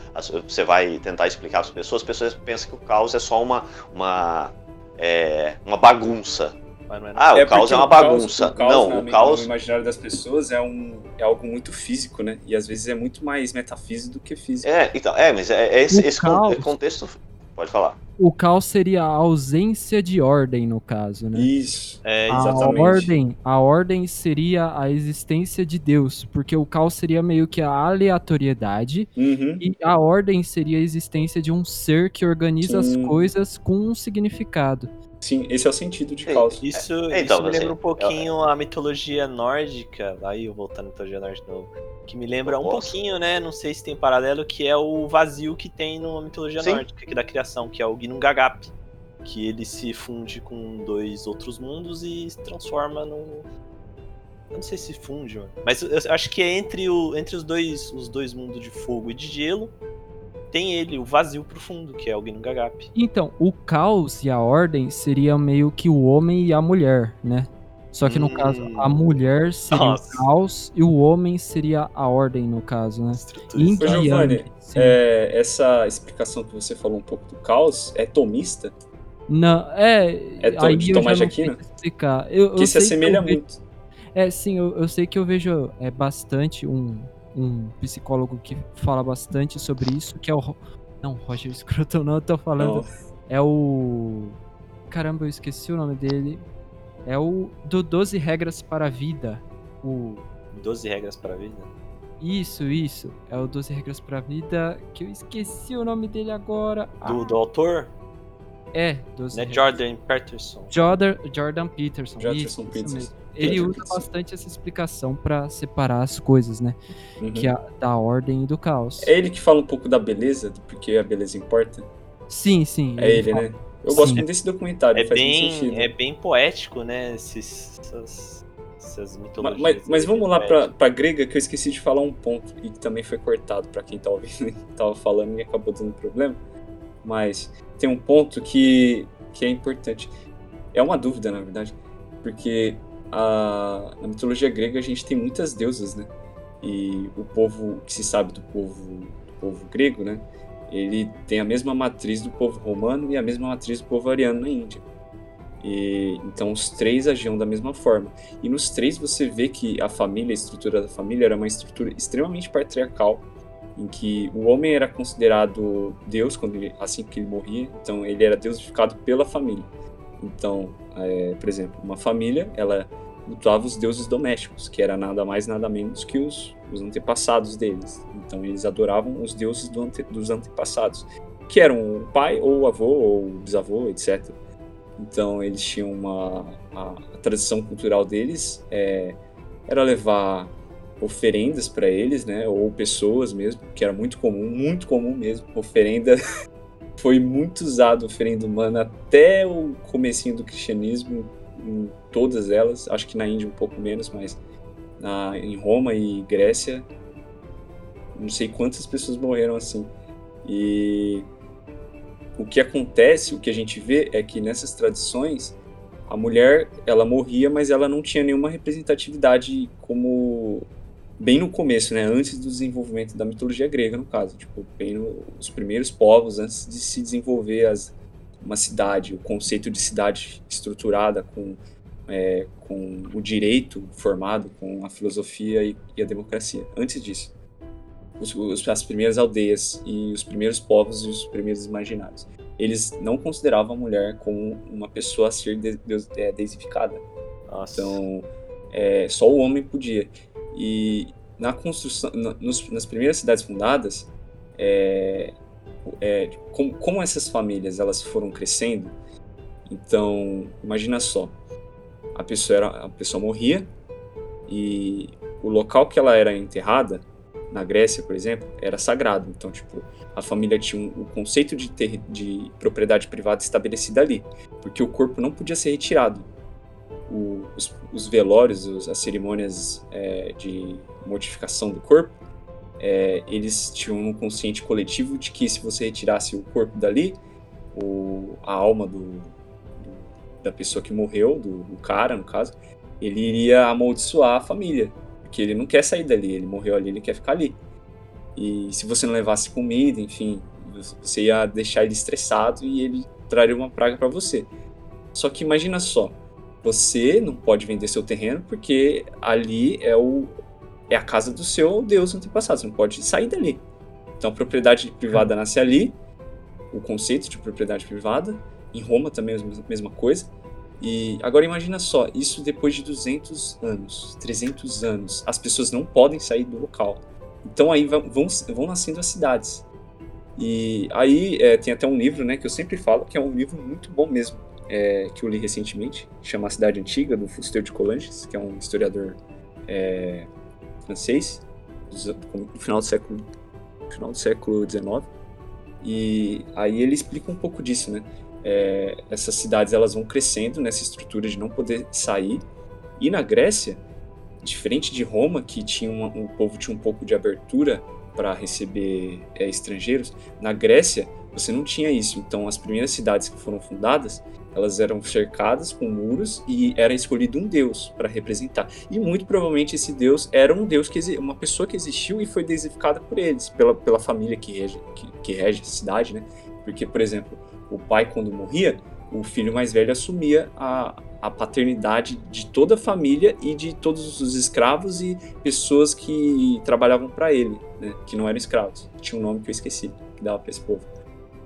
S3: você vai tentar explicar para as pessoas, as pessoas pensam que o caos é só uma, uma, é, uma bagunça.
S1: Mas não é
S3: Ah, o caos é uma
S4: o caos-
S3: bagunça.
S4: o caos,
S3: não,
S4: né,
S3: o
S4: no
S3: caos.
S4: imaginário das pessoas é, um, é algo muito físico, né? E às vezes é muito mais metafísico do que físico.
S3: É, então, é, mas é, é esse, esse
S2: caos-
S3: contexto. Pode falar.
S2: O caos seria a ausência de ordem, no caso, né?
S4: Isso.
S1: É,
S2: a
S4: exatamente.
S2: ordem, a ordem seria a existência de Deus, porque o caos seria meio que a aleatoriedade
S4: Uhum.
S2: e a ordem seria a existência de um ser que organiza
S4: Sim.
S2: as coisas com um significado.
S4: Sim, esse é o sentido de
S3: Sim.
S4: caos.
S1: Isso,
S3: É, então,
S1: isso me
S3: assim,
S1: lembra um pouquinho a mitologia nórdica, aí eu voltando à mitologia nórdica de novo, que me lembra um pouquinho, né, não sei se tem paralelo, que é o vazio que tem na mitologia
S3: Sim.
S1: nórdica, que é da criação, que é o Ginnungagap, que ele se funde com dois outros mundos e se transforma num... Eu não sei se funde, mano. mas eu acho que é entre, o, entre os, dois, os dois mundos de fogo e de gelo, tem ele, o vazio profundo, que é o Ginnungagap.
S2: Então, o caos e a ordem seria meio que o homem e a mulher, né? Só que no
S1: Hum.
S2: caso, a mulher seria
S1: Nossa.
S2: o caos e o homem seria a ordem, no caso, né?
S1: Estrutura
S2: Yin
S4: Ô,
S2: e
S4: Giovanni. É, essa explicação que você falou um pouco do caos é tomista?
S2: Não, é.
S4: É to-
S2: aí
S4: de
S2: eu já
S4: Tomás de Aquino?
S2: explicar. Eu,
S4: Que
S2: eu
S4: se
S2: sei
S4: assemelha
S2: eu ve-
S4: muito.
S2: É, sim, eu, eu sei que eu vejo é, bastante um, um psicólogo que fala bastante sobre isso, que é o. Não, Roger Scruton, não, eu tô falando. É o. Caramba, eu esqueci o nome dele. É o do 12 Regras para a Vida. O.
S1: 12 regras para a vida.
S2: Isso, isso. É o 12 Regras para a Vida, que eu esqueci o nome dele agora.
S1: Do,
S2: Ah,
S1: do autor,
S2: É, 12
S1: né,
S2: Regras.
S1: Jordan Peterson.
S2: Jordan, Jordan Peterson.
S4: Jordan
S2: isso, isso
S4: Peterson.
S2: mesmo. Ele usa bastante essa explicação pra separar as coisas, né?
S4: Uhum.
S2: Que é a, da ordem e do caos.
S4: É ele que fala um pouco da beleza, do porque a beleza importa?
S2: Sim, sim.
S4: É ele,
S2: fala.
S4: né? Eu gosto
S2: Sim.
S4: muito desse documentário,
S1: É
S4: faz muito
S1: bem,
S4: sentido.
S1: é bem poético, né? Esses, essas, essas mitologias.
S4: Mas, mas vamos lá pra, grega, que eu esqueci de falar um ponto e que também foi cortado pra quem tá ouvindo e (laughs) tava falando e acabou dando problema. Mas tem um ponto que, que é importante. É uma dúvida, na verdade, porque a, na mitologia grega a gente tem muitas deusas, né? E o povo, que se sabe do povo, do povo grego, né? Ele tem a mesma matriz do povo romano e a mesma matriz do povo ariano na Índia. E, então os três agiam da mesma forma. E nos três você vê que a família, a estrutura da família era uma estrutura extremamente patriarcal, em que o homem era considerado Deus quando ele, assim que ele morria, então ele era deusificado pela família. Então, é, por exemplo, uma família, ela cultuava os deuses domésticos, que era nada mais nada menos que os, os antepassados deles. Então eles adoravam os deuses do ante, dos antepassados, que eram o pai ou o avô ou o bisavô, etc. Então eles tinham uma a, a tradição cultural deles é, era levar oferendas para eles, né, ou pessoas mesmo, que era muito comum, muito comum mesmo. Oferenda foi muito usado oferenda humana até o comecinho do cristianismo, em todas elas. Acho que na Índia um pouco menos, mas na, em Roma e Grécia, não sei quantas pessoas morreram assim. E o que acontece, o que a gente vê é que nessas tradições a mulher, ela morria, mas ela não tinha nenhuma representatividade como bem no começo, né, antes do desenvolvimento da mitologia grega, no caso, tipo, bem no, os primeiros povos antes de se desenvolver as, uma cidade, o conceito de cidade estruturada com é, com o direito formado, com a filosofia e, e a democracia. Antes disso, os, os, as primeiras aldeias e os primeiros povos e os primeiros imaginários eles não consideravam a mulher como uma pessoa a ser de, de, é, desificada. Nossa. Então, é, só o homem podia. E na construção, na, nos, nas primeiras cidades fundadas, é, é, como, como, essas famílias elas foram crescendo, então imagina só, a pessoa era, a pessoa morria e o local que ela era enterrada na Grécia, por exemplo, era sagrado. Então, tipo, a família tinha o um, um conceito de, ter, de propriedade privada estabelecido ali, porque o corpo não podia ser retirado. O, os, os, velórios, os, as cerimônias é, de mortificação do corpo, é, eles tinham um consciente coletivo de que se você retirasse o corpo dali, o, a alma do, do, da pessoa que morreu, do, do cara, no caso, ele iria amaldiçoar a família porque ele não quer sair dali, ele morreu ali, ele quer ficar ali. E se você não levasse comida, enfim, você ia deixar ele estressado e ele traria uma praga para você. Só que imagina só, você não pode vender seu terreno porque ali é o é a casa do seu Deus antepassado, você não pode sair dali. Então propriedade privada nasce ali, o conceito de propriedade privada, em Roma também é a mesma coisa. E agora imagina só, isso depois de 200 anos, 300 anos, as pessoas não podem sair do local. Então aí vão, vão nascendo as cidades. E aí é, tem até um livro, né, que eu sempre falo que é um livro muito bom mesmo, é, que eu li recentemente, chama A Cidade Antiga, do Fustel de Coulanges, que é um historiador é, francês, do final do século final do século XIX. E aí ele explica um pouco disso, né? é, essas cidades elas vão crescendo nessa estrutura de não poder sair. E na Grécia, diferente de Roma, que tinha uma, o povo tinha um pouco de abertura para receber é, estrangeiros, na Grécia você não tinha isso. Então as primeiras cidades que foram fundadas, elas eram cercadas com muros e era escolhido um deus para representar. E muito provavelmente esse deus era um deus que uma pessoa que existiu e foi deificada por eles, pela, pela família que rege, que, que rege a cidade, né? Porque, por exemplo, o pai, quando morria, o filho mais velho assumia a, a paternidade de toda a família e de todos os escravos e pessoas que trabalhavam para ele, né, que não eram escravos. Tinha um nome que eu esqueci, que dava para esse povo,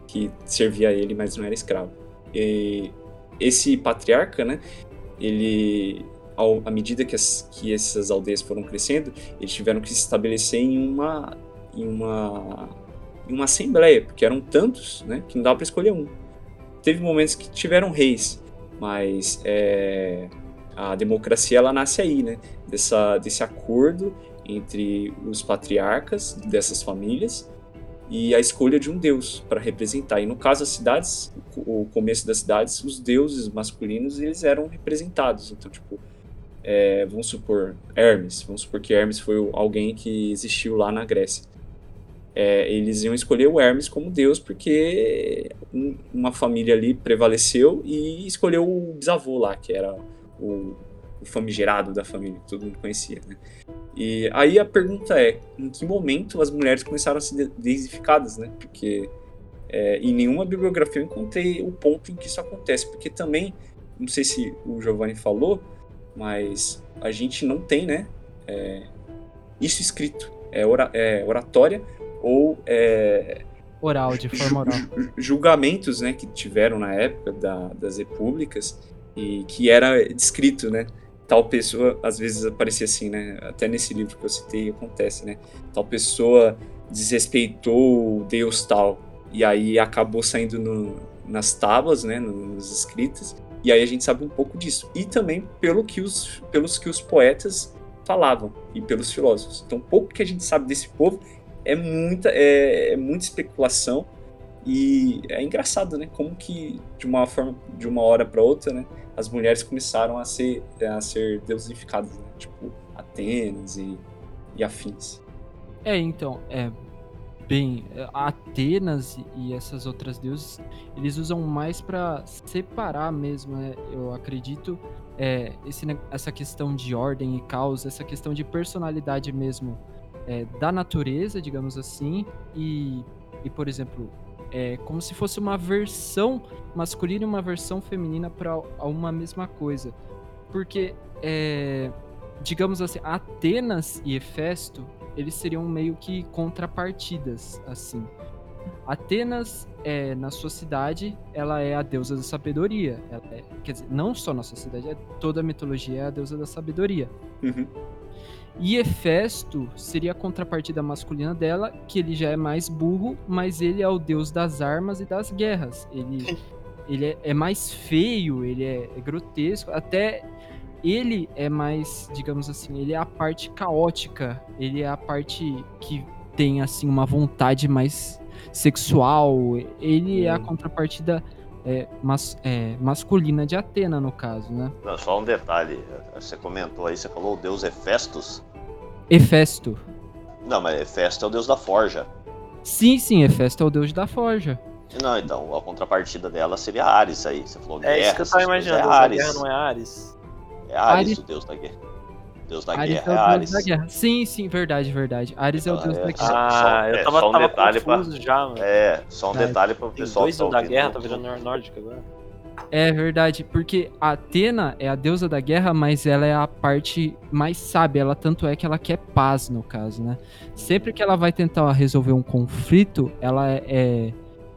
S4: que servia a ele, mas não era escravo. E esse patriarca, né, ele, ao, à medida que, as, que essas aldeias foram crescendo, eles tiveram que se estabelecer em uma, em uma em uma assembleia, porque eram tantos, né, que não dava para escolher um. Teve momentos que tiveram reis, mas é, a democracia ela nasce aí, né, dessa, desse acordo entre os patriarcas dessas famílias e a escolha de um deus para representar. E no caso das cidades, o começo das cidades, os deuses masculinos eles eram representados. Então, tipo, é, vamos supor Hermes, vamos supor que Hermes foi alguém que existiu lá na Grécia é, eles iam escolher o Hermes como deus porque uma família ali prevaleceu e escolheu o bisavô lá, que era o, famigerado da família, que todo mundo conhecia, né? E aí a pergunta é, em que momento as mulheres começaram a ser deificadas, né? Porque é, em nenhuma bibliografia eu encontrei o ponto em que isso acontece, porque também, não sei se o Giovanni falou, mas a gente não tem, né, é, isso escrito. É, ora, é oratória ou é,
S2: oral, de forma oral.
S4: julgamentos né, que tiveram na época da, das repúblicas e que era descrito, né? Tal pessoa, às vezes aparecia assim, né? Até nesse livro que eu citei acontece, né? Tal pessoa desrespeitou Deus tal e aí acabou saindo no, nas tábuas, né? Nos escritos e aí a gente sabe um pouco disso e também pelo que os, pelos que os poetas falavam e pelos filósofos. Então, pouco que a gente sabe desse povo é muita, é, é muita especulação e é engraçado, né? Como que de uma forma, de uma hora para outra, né? As mulheres começaram a ser, a ser deusificadas, né? tipo Atenas e, e afins.
S2: É, então, é, Bem, Atenas e essas outras deuses, eles usam mais para separar mesmo, né? Eu acredito, é, esse, essa questão de ordem e caos, essa questão de personalidade mesmo é, da natureza, digamos assim, e, e por exemplo, é como se fosse uma versão masculina e uma versão feminina para uma mesma coisa. Porque, é, digamos assim, Atenas e Hefesto, eles seriam meio que contrapartidas, assim. Atenas, é, na sua cidade, ela é a deusa da sabedoria. É, quer dizer, não só na sua cidade, é, toda a mitologia é a deusa da sabedoria.
S4: Uhum.
S2: E Hefesto seria a contrapartida masculina dela, que ele já é mais burro, mas ele é o deus das armas e das guerras. Ele, (laughs) ele é, é mais feio, ele é, é, grotesco, até ele é mais, digamos assim, ele é a parte caótica, ele é a parte que tem assim uma vontade mais sexual, ele hum. é a hum. contrapartida é, mas, é, masculina de Atena, no caso, né?
S3: Não, só um detalhe. Você comentou aí, você falou o deus Hefestos?
S2: Hefesto.
S3: Não, mas Hefesto é o deus da forja.
S2: Sim, sim, Hefesto é o deus da forja.
S3: Não, então, a contrapartida dela seria Ares aí. Você falou
S1: é
S3: guerra.
S1: É isso que eu tava imaginando,
S3: é Ares.
S1: guerra não é Ares.
S3: É Ares, Ares, o deus da guerra. Deus da
S2: Ares
S3: guerra
S2: é,
S3: é Ares.
S2: Da guerra. Sim, sim, verdade, verdade. Ares é o deus é, da guerra.
S1: Ah, eu tava,
S3: é, só um
S1: tava
S3: detalhe
S1: confuso
S3: pra...
S1: já, mano.
S3: É, só um detalhe pro pessoal
S1: Tem dois
S3: tá
S1: da guerra, tá virando nórdica agora.
S2: É verdade, porque a Atena é a deusa da guerra, mas ela é a parte mais sábia. Ela tanto é que ela quer paz, no caso, né? Sempre que ela vai tentar resolver um conflito, ela é, é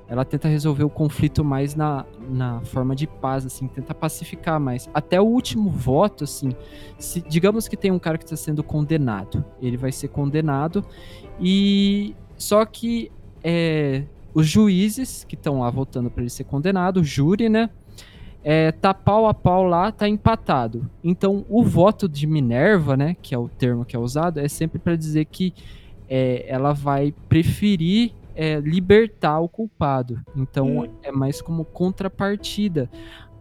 S2: ela tenta resolver o conflito mais na, na forma de paz, assim, tenta pacificar mais. Até o último voto, assim, se, digamos que tem um cara que está sendo condenado, ele vai ser condenado e só que é, os juízes que estão lá votando para ele ser condenado, o júri, né? É, tá pau a pau lá, tá empatado. Então, o voto de Minerva, né, que é o termo que é usado, é sempre para dizer que é, ela vai preferir é, libertar o culpado. Então, hum. é mais como contrapartida.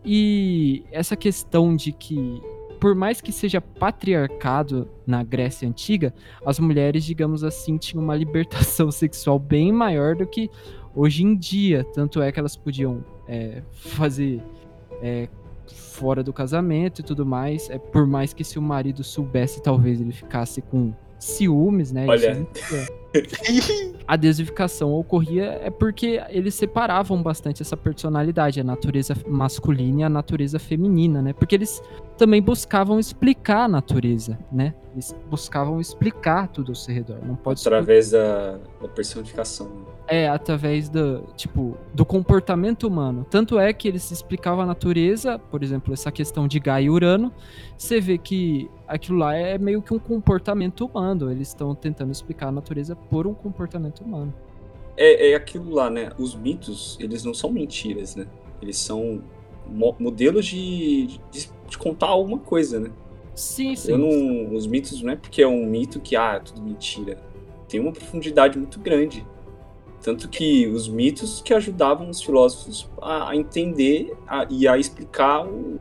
S2: E essa questão de que, por mais que seja patriarcado na Grécia Antiga, as mulheres, digamos assim, tinham uma libertação (laughs) sexual bem maior do que hoje em dia. Tanto é que elas podiam é, fazer é, fora do casamento e tudo mais. É, por mais que se o marido soubesse, talvez ele ficasse com ciúmes, né?
S4: Olha. (laughs)
S2: a desificação ocorria é porque eles separavam bastante essa personalidade, a natureza masculina e a natureza feminina, né? Porque eles também buscavam explicar a natureza, né? Eles buscavam explicar tudo ao seu redor. Não pode
S4: através da, da personificação. Né?
S2: É, através do, tipo, do comportamento humano. Tanto é que eles explicavam a natureza, por exemplo, essa questão de Gaia e Urano, você vê que aquilo lá é meio que um comportamento humano. Eles estão tentando explicar a natureza por um comportamento humano.
S4: É, é aquilo lá, né? Os mitos, eles não são mentiras, né? Eles são mo modelos de, de, de, contar alguma coisa, né?
S2: Sim, sim.
S4: Eu não, os mitos não é porque é um mito que, ah, é tudo mentira. Tem uma profundidade muito grande. Tanto que os mitos que ajudavam os filósofos a, a entender a, e a explicar o,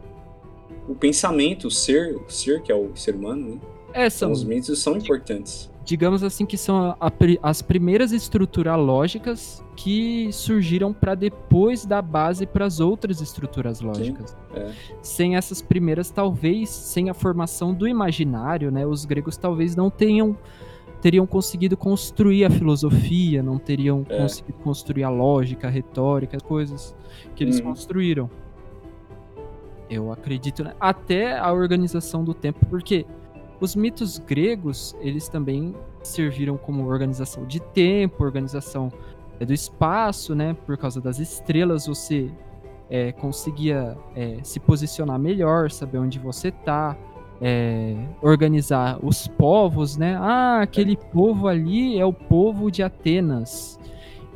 S4: o pensamento, o ser, o ser que é o ser humano, né?
S2: É, são...
S4: Então, os mitos são importantes.
S2: Digamos assim que são a, a, as primeiras estruturas lógicas que surgiram para depois dar base para as outras estruturas lógicas.
S4: É.
S2: Sem essas primeiras, talvez, sem a formação do imaginário, né, os gregos talvez não tenham teriam conseguido construir a filosofia, não teriam é. conseguido construir a lógica, a retórica, as coisas que eles uhum. construíram. Eu acredito, né? até a organização do tempo, porque os mitos gregos, eles também serviram como organização de tempo, organização é, do espaço, né? Por causa das estrelas, você é, conseguia é, se posicionar melhor, saber onde você tá, é, organizar os povos, né? Ah, aquele povo ali é o povo de Atenas.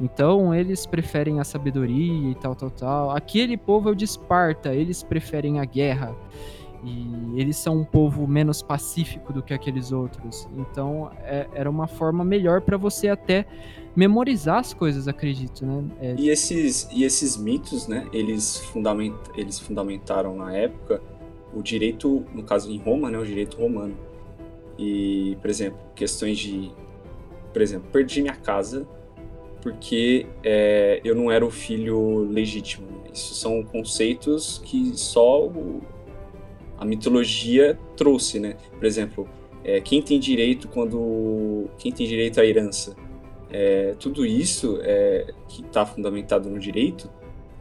S2: Então eles preferem a sabedoria e tal, tal, tal. Aquele povo é o de Esparta, eles preferem a guerra. E eles são um povo menos pacífico do que aqueles outros. Então é, era uma forma melhor para você até memorizar as coisas, acredito, né?
S4: É... E, esses, e esses mitos, né? Eles, fundament, eles fundamentaram na época o direito, no caso em Roma, né, o direito romano. E, por exemplo, questões de, por exemplo, perdi minha casa porque é, eu não era o filho legítimo. Isso são conceitos que só a mitologia trouxe, né? Por exemplo, é, quem tem direito quando quem tem direito à herança, é, tudo isso é, que está fundamentado no direito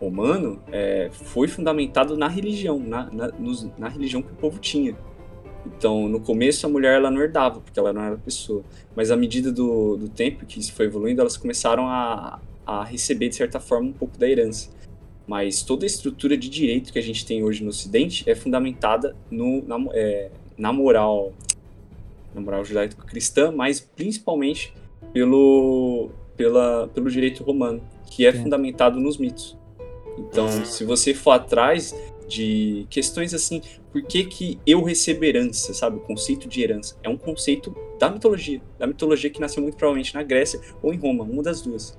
S4: romano é, foi fundamentado na religião, na, na, nos, na religião que o povo tinha. Então, no começo, a mulher ela não herdava, porque ela não era pessoa. Mas à medida do, do tempo que isso foi evoluindo, elas começaram a, a receber, de certa forma, um pouco da herança. Mas toda a estrutura de direito que a gente tem hoje no Ocidente é fundamentada no, na, é, na moral na moral judaico-cristã, mas principalmente pelo, pela, pelo direito romano, que é Sim. fundamentado nos mitos. Então, se você for atrás de questões assim, por que, que eu recebo herança, sabe? O conceito de herança é um conceito da mitologia, da mitologia que nasceu muito provavelmente na Grécia ou em Roma, uma das duas.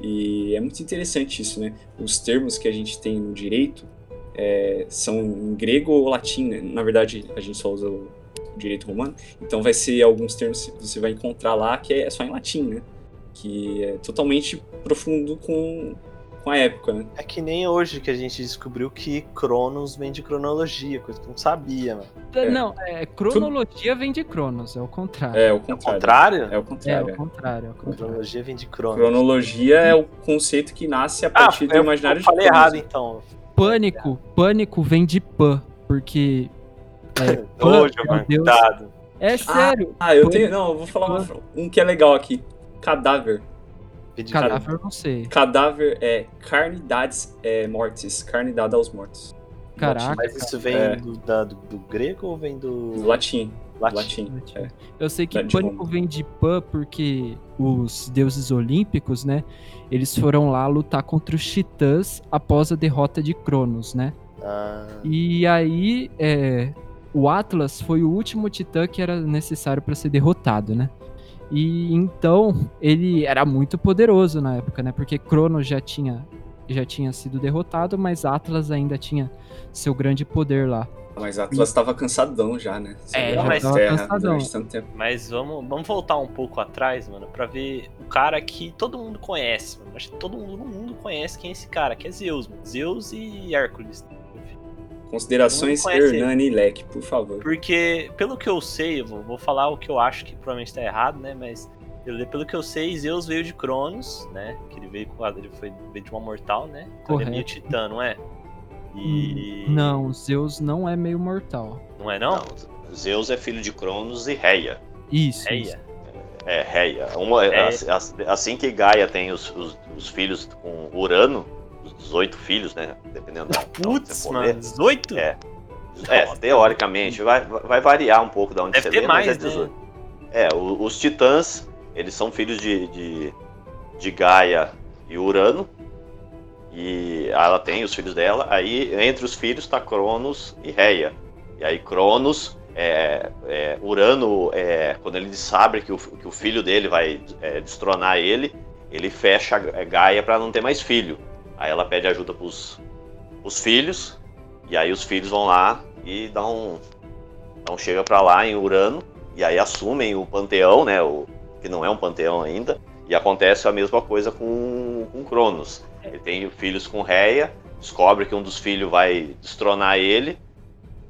S4: E é muito interessante isso, né? Os termos que a gente tem no direito é, são em grego ou latim, né? Na verdade, a gente só usa o direito romano, então vai ser alguns termos que você vai encontrar lá que é só em latim, né? Que é totalmente profundo com com a época, né?
S1: É que nem hoje que a gente descobriu que Cronos vem de cronologia, coisa que eu não sabia, mano.
S2: É. Não, é, cronologia vem de Cronos, é o contrário.
S4: É o contrário.
S1: É o contrário?
S2: É o contrário. É o contrário.
S1: Cronologia vem de Cronos.
S4: Cronologia é o conceito que nasce a partir ah, do imaginário
S1: eu falei de falei errado, então.
S2: Pânico, pânico vem de Pan, porque...
S1: É, (laughs) Pan, Hoje, é, Deus...
S2: é sério.
S4: Ah, eu tenho... Não, eu vou falar um que é legal aqui. Cadáver.
S2: Cadáver eu não sei.
S4: Cadáver é carnidades é, mortis. Carne dada aos mortos.
S2: Caraca.
S1: Mas isso vem é. do, da, do, do, grego ou vem do.
S4: do latim.
S1: Latim. latim.
S2: latim. É. Eu sei que Pânico vem de Pan porque os deuses olímpicos, né? Eles foram lá lutar contra os titãs após a derrota de Cronos, né? Ah. E aí, é, o Atlas foi o último titã que era necessário para ser derrotado, né? E então ele era muito poderoso na época, né? Porque Cronos já tinha já tinha sido derrotado, mas Atlas ainda tinha seu grande poder lá.
S4: Mas Atlas estava cansadão já, né?
S1: é, mas cansadão. Mas vamos, vamos voltar um pouco atrás, mano, para ver o cara que todo mundo conhece, mano. Acho que todo mundo no mundo conhece quem é esse cara, que é Zeus, mano. Zeus e Hércules.
S4: Considerações Hernani e Leque, por favor.
S1: Porque, pelo que eu sei, eu vou, vou falar o que eu acho que provavelmente está errado, né? Mas pelo que eu sei, Zeus veio de Cronos, né? Que ele veio com ele foi veio de uma mortal, né? Então Correto. ele é meio titã, não é?
S2: E... Hum, não, Zeus não é meio mortal.
S1: Não é não? não
S3: Zeus é filho de Cronos e Reia.
S2: Isso.
S1: Reia.
S3: É, Reia. Uma, Assim que Gaia tem os, os, os filhos com Urano, 18 filhos, né? Dependendo da.
S1: Putz, mano, 18?
S3: É. É, teoricamente, vai, vai variar um pouco da onde
S1: Deve
S3: você
S1: vê, mais, mas é 18. Né?
S3: É, os titãs, eles são filhos de, de, de Gaia e Urano. E ela tem os filhos dela. Aí, entre os filhos, tá Cronos e Reia. E aí, Cronos, é, é, Urano, é, quando ele sabe que o, que o filho dele vai é, destronar ele, ele fecha a Gaia para não ter mais filho. Aí ela pede ajuda pros, pros filhos, e aí os filhos vão lá e dão, dão chega para lá em Urano, e aí assumem o panteão, né, o, que não é um panteão ainda, e acontece a mesma coisa com, com Cronos. Ele tem filhos com Reia, descobre que um dos filhos vai destronar ele,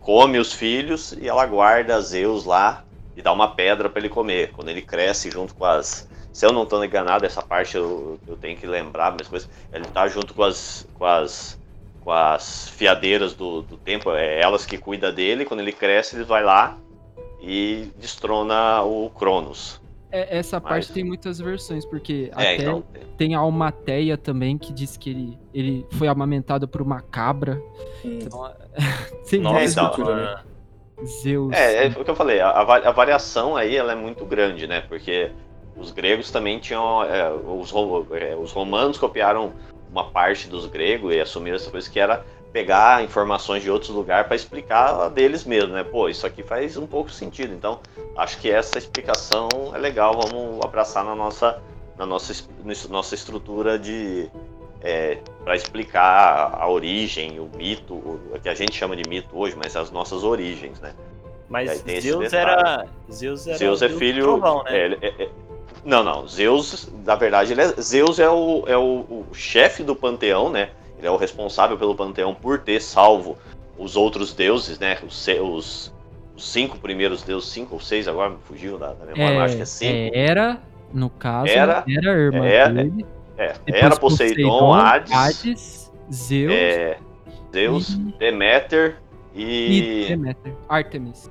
S3: come os filhos e ela guarda Zeus lá e dá uma pedra para ele comer. Quando ele cresce junto com as se eu não estou enganado, essa parte eu, eu tenho que lembrar, mas coisa, ele está junto com as, com as, com as fiadeiras do, do tempo, é elas que cuidam dele, quando ele cresce, ele vai lá e destrona o Cronos.
S2: É, essa parte Mas... tem muitas versões, porque é, até então... tem a Almateia também, que diz que ele, ele foi amamentado por uma cabra. Hum. Então, (laughs)
S3: tem Nossa, então, né?
S2: Zeus.
S3: É, é o que eu falei, a, a, variação aí ela é muito grande, né? Porque os gregos também tinham. É, os, é, os romanos copiaram uma parte dos gregos e assumiram essa coisa que era pegar informações de outros lugares para explicar deles mesmo, né? Pô, isso aqui faz um pouco sentido. Então, acho que essa explicação é legal, vamos abraçar na nossa, na nossa, nossa estrutura de. É, para explicar a origem, o mito, o que a gente chama de mito hoje, mas as nossas origens, né?
S1: Mas Zeus era, Zeus era.
S3: Zeus é filho. Trovão, né? é, é, Não, não. Zeus, na verdade, ele é, Zeus é, o, é o, o chefe do panteão, né? Ele é o responsável pelo panteão por ter salvo os outros deuses, né? Os, os, os cinco primeiros deuses, cinco ou seis, agora me fugiu da, da memória,
S2: É,
S3: acho que é cinco.
S2: é, era, no caso,
S3: Era,
S2: era, a irmã
S3: é,
S2: dele.
S3: É, era Poseidon, Hades,
S2: Zeus
S3: é, Zeus,
S2: e-
S3: Deméter
S2: e
S3: e
S2: Deméter. Artemis.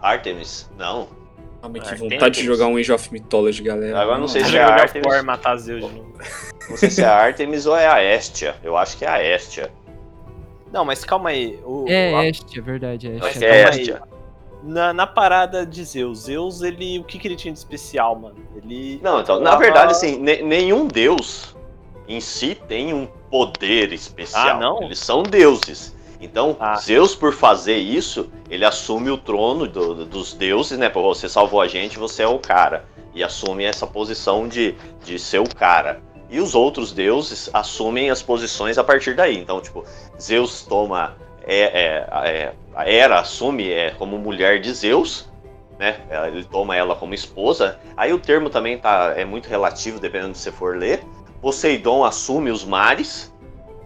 S3: Artemis. Não,
S4: Ah, mas
S1: É,
S4: que
S1: tem
S4: vontade de jogar um Age of Mythology, galera.
S3: Agora não sei se é
S1: jogar
S3: Artemis.
S1: matar Zeus de novo. (laughs)
S3: não sei se é a Artemis ou é a Estia. Eu acho que é a Estia.
S1: Não, mas calma aí. O,
S2: É,
S1: a-
S2: Este, é verdade. É
S3: que é
S1: calma aí.
S3: Estia.
S1: Na, na parada de Zeus, Zeus, ele. O que, que ele tinha de especial, mano? Ele.
S3: Não, então, na verdade, assim, ne- nenhum deus em si tem um poder especial.
S1: Ah, não?
S3: Eles são deuses. Então,
S1: Ah.
S3: Zeus, por fazer isso, ele assume o trono do- do- dos deuses, né? Pô, você salvou a gente, você é o cara. E assume essa posição de, de ser o cara. E os outros deuses assumem as posições a partir daí. Então, tipo, Zeus toma. É, é, é, a Hera assume é, como mulher de Zeus, né? Ele toma ela como esposa. Aí o termo também tá, é muito relativo, dependendo de você for ler. Poseidon assume os mares.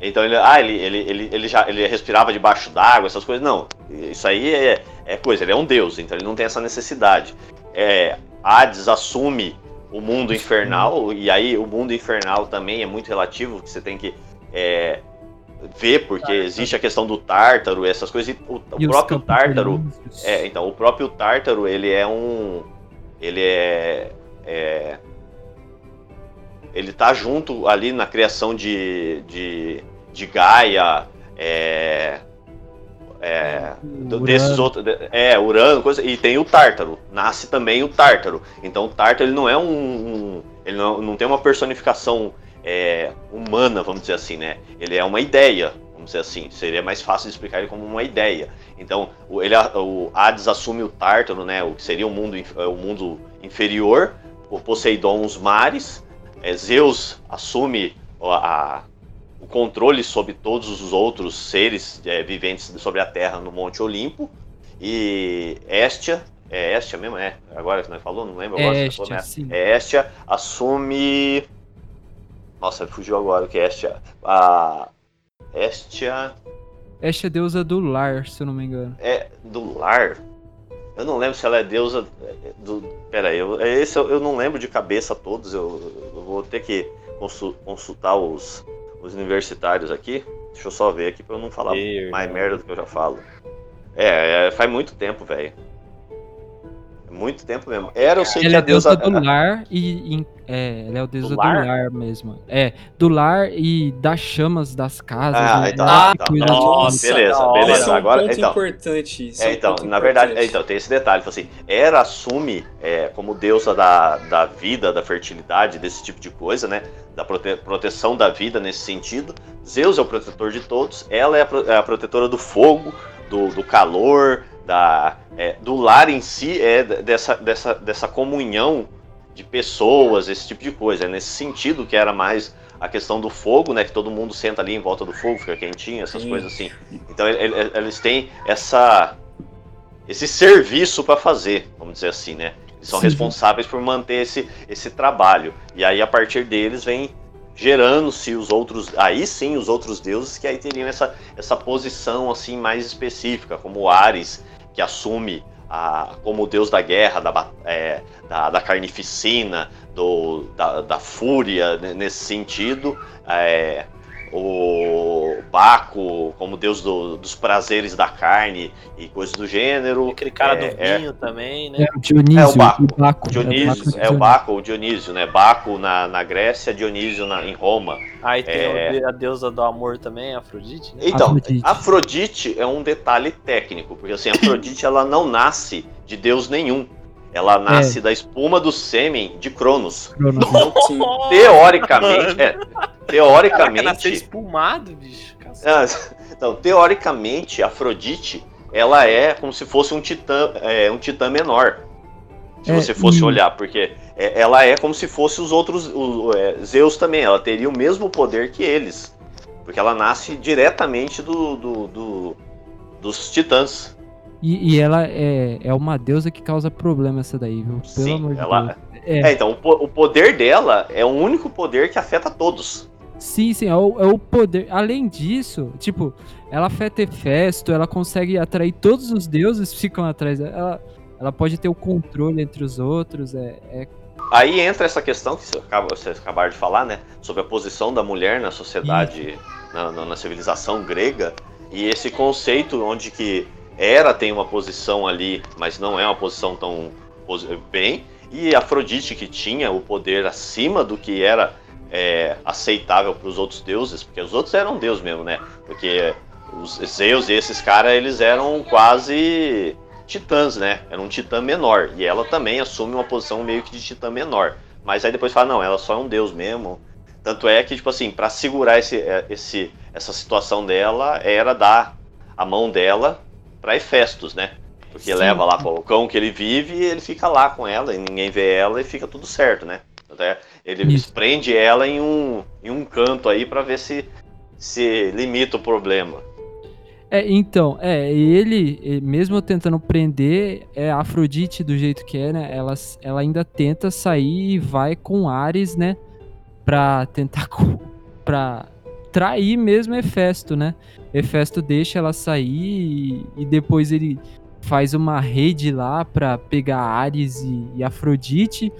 S3: Então ele, ah, ele, ele, ele, ele já ele respirava debaixo d'água, essas coisas. Não, isso aí é, é coisa, ele é um deus, então ele não tem essa necessidade. É, Hades assume o mundo infernal, e aí o mundo infernal também é muito relativo, que você tem que é, ver, porque existe a questão do tártaro, essas coisas, e o, o
S2: E
S3: próprio tártaro. É, então, o próprio Tártaro, ele é um. Ele é. é ele tá junto ali na criação de. de, de Gaia, é, é,
S2: Urano.
S3: desses outros. É, Urano, coisa. E tem o Tártaro. Nasce também o Tártaro. Então o Tártaro ele não é um. um- ele não, não tem uma personificação é, humana, vamos dizer assim, né? Ele é uma ideia, vamos dizer assim. Seria mais fácil de explicar ele como uma ideia. Então, o, ele, o Hades assume o Tártaro, né? O que seria o mundo, o mundo inferior. O Poseidon, os mares. É, Zeus assume a- a- o controle sobre todos os outros seres é, viventes sobre a Terra no Monte Olimpo. E Estia, é Estia mesmo, é? Agora que nós falou, não lembro agora.
S2: É
S3: se falou, né?
S2: sim.
S3: É, Estia assume. Nossa, fugiu agora o que é Estia. A Estia
S2: Este é deusa do lar, se eu não me engano.
S3: é do lar. Eu não lembro se ela é deusa do. Pera aí, eu, esse eu, eu não lembro de cabeça todos. Eu, eu vou ter que consu- consultar os, os universitários aqui. Deixa eu só ver aqui pra eu não falar
S1: Meu
S3: mais merda do que eu já falo. É, é, faz muito tempo, velho. Muito tempo mesmo. Era eu sei que
S2: Ela
S3: a
S2: é deusa
S3: deusa.
S2: do lar e. em- é, ela é o deusa do
S1: lar?
S2: lar? mesmo. É, do lar e das chamas das casas.
S3: Ah,
S2: né?
S3: então, ah, tá.
S1: Nossa,
S3: beleza,
S1: hora.
S3: beleza.
S4: É um
S3: Agora,
S4: ponto
S3: então.
S4: importante. esse
S3: É, então, na verdade, é, então, tem esse detalhe, assim, Hera assume é, como deusa da, da vida, da fertilidade, desse tipo de coisa, né? Da prote- proteção da vida nesse sentido. Zeus é o protetor de todos, ela é a, pro- é a protetora do fogo, do, do calor, da, é, do lar em si, é dessa, dessa, dessa comunhão de pessoas, esse tipo de coisa. É nesse sentido que era mais a questão do fogo, né? Que todo mundo senta ali em volta do fogo, fica quentinho, essas
S4: Sim.
S3: coisas assim. Então ele- ele- eles têm essa esse serviço para fazer, vamos dizer assim, né? Eles são
S2: Sim.
S3: responsáveis por manter esse, esse trabalho. E aí a partir deles vem gerando-se os outros, aí sim os outros deuses que aí teriam essa, essa posição assim mais específica, como Ares, que assume a, como o deus da guerra, da, é, da, da carnificina, do, da, da fúria nesse sentido. É, o Baco como deus do- dos prazeres da carne e coisas do gênero.
S1: Aquele cara
S3: É,
S1: do
S3: é.
S1: vinho também, né?
S2: É o Dionísio.
S3: É o Baco.
S2: o Baco.
S3: Dionísio,
S2: o
S3: é o Baco, o Dionísio, né? Baco na, na Grécia, Dionísio na, em Roma.
S1: Aí tem
S3: É.
S1: a deusa do amor também, Afrodite, né?
S3: Então,
S2: Afrodite.
S3: Afrodite é um detalhe técnico, porque assim, Afrodite (coughs) ela não nasce de deus nenhum. Ela
S2: É.
S3: nasce da espuma do sêmen de Cronos.
S2: Cronos.
S4: Sim.
S3: Teoricamente, é,
S1: Caraca,
S3: teoricamente,
S1: nasceu espumado, bicho. Cacete.
S3: Então, teoricamente, Afrodite, ela é como se fosse um titã, é, um titã menor. Se
S2: É,
S3: você fosse
S2: e-
S3: olhar, porque é- ela é como se fosse os outros. o- é, Zeus também, ela teria o mesmo poder que eles. Porque ela nasce diretamente do, do- do- dos titãs.
S2: E, e ela é, é uma deusa que causa problema essa daí, viu? Pelo
S3: Sim,
S2: amor de
S3: ela,
S2: Deus.
S3: É. é. então, o, poder dela é o único poder que afeta todos.
S2: Sim, sim, é o, é o, poder. Além disso, tipo, ela afeta Hefesto, ela consegue atrair todos os deuses que ficam atrás. Ela, ela pode ter o controle entre os outros. É, é...
S3: Aí entra essa questão que você acaba, vocês acabaram de falar, né? Sobre a posição da mulher na sociedade, na, na, na, civilização grega. E esse conceito onde que Hera tem uma posição ali, mas não é uma posição tão bem. E Afrodite que tinha o poder acima do que era é, aceitável para os outros deuses, porque os outros eram deus mesmo, né? Porque os Zeus e esses caras, eles eram quase titãs, né? Era um titã menor. E ela também assume uma posição meio que de titã menor. Mas aí depois fala, não, ela só é um deus mesmo. Tanto é que, tipo assim, para segurar esse, é, esse, essa situação dela, era dar a mão dela para Hefestos, né? Porque Sim. leva lá o cão que ele vive e ele fica lá com ela e ninguém vê ela e fica tudo certo, né? Até ele Isso. prende ela em um, em um canto aí para ver se, se limita o problema.
S2: É, então, é, ele, mesmo tentando prender, é a Afrodite do jeito que é, né? Ela, ela ainda tenta sair e vai com Ares, né? Pra tentar. (laughs) pra trair mesmo Hefesto, né? Hefesto deixa ela sair e, e depois ele faz uma rede lá pra pegar Ares e, e Afrodite.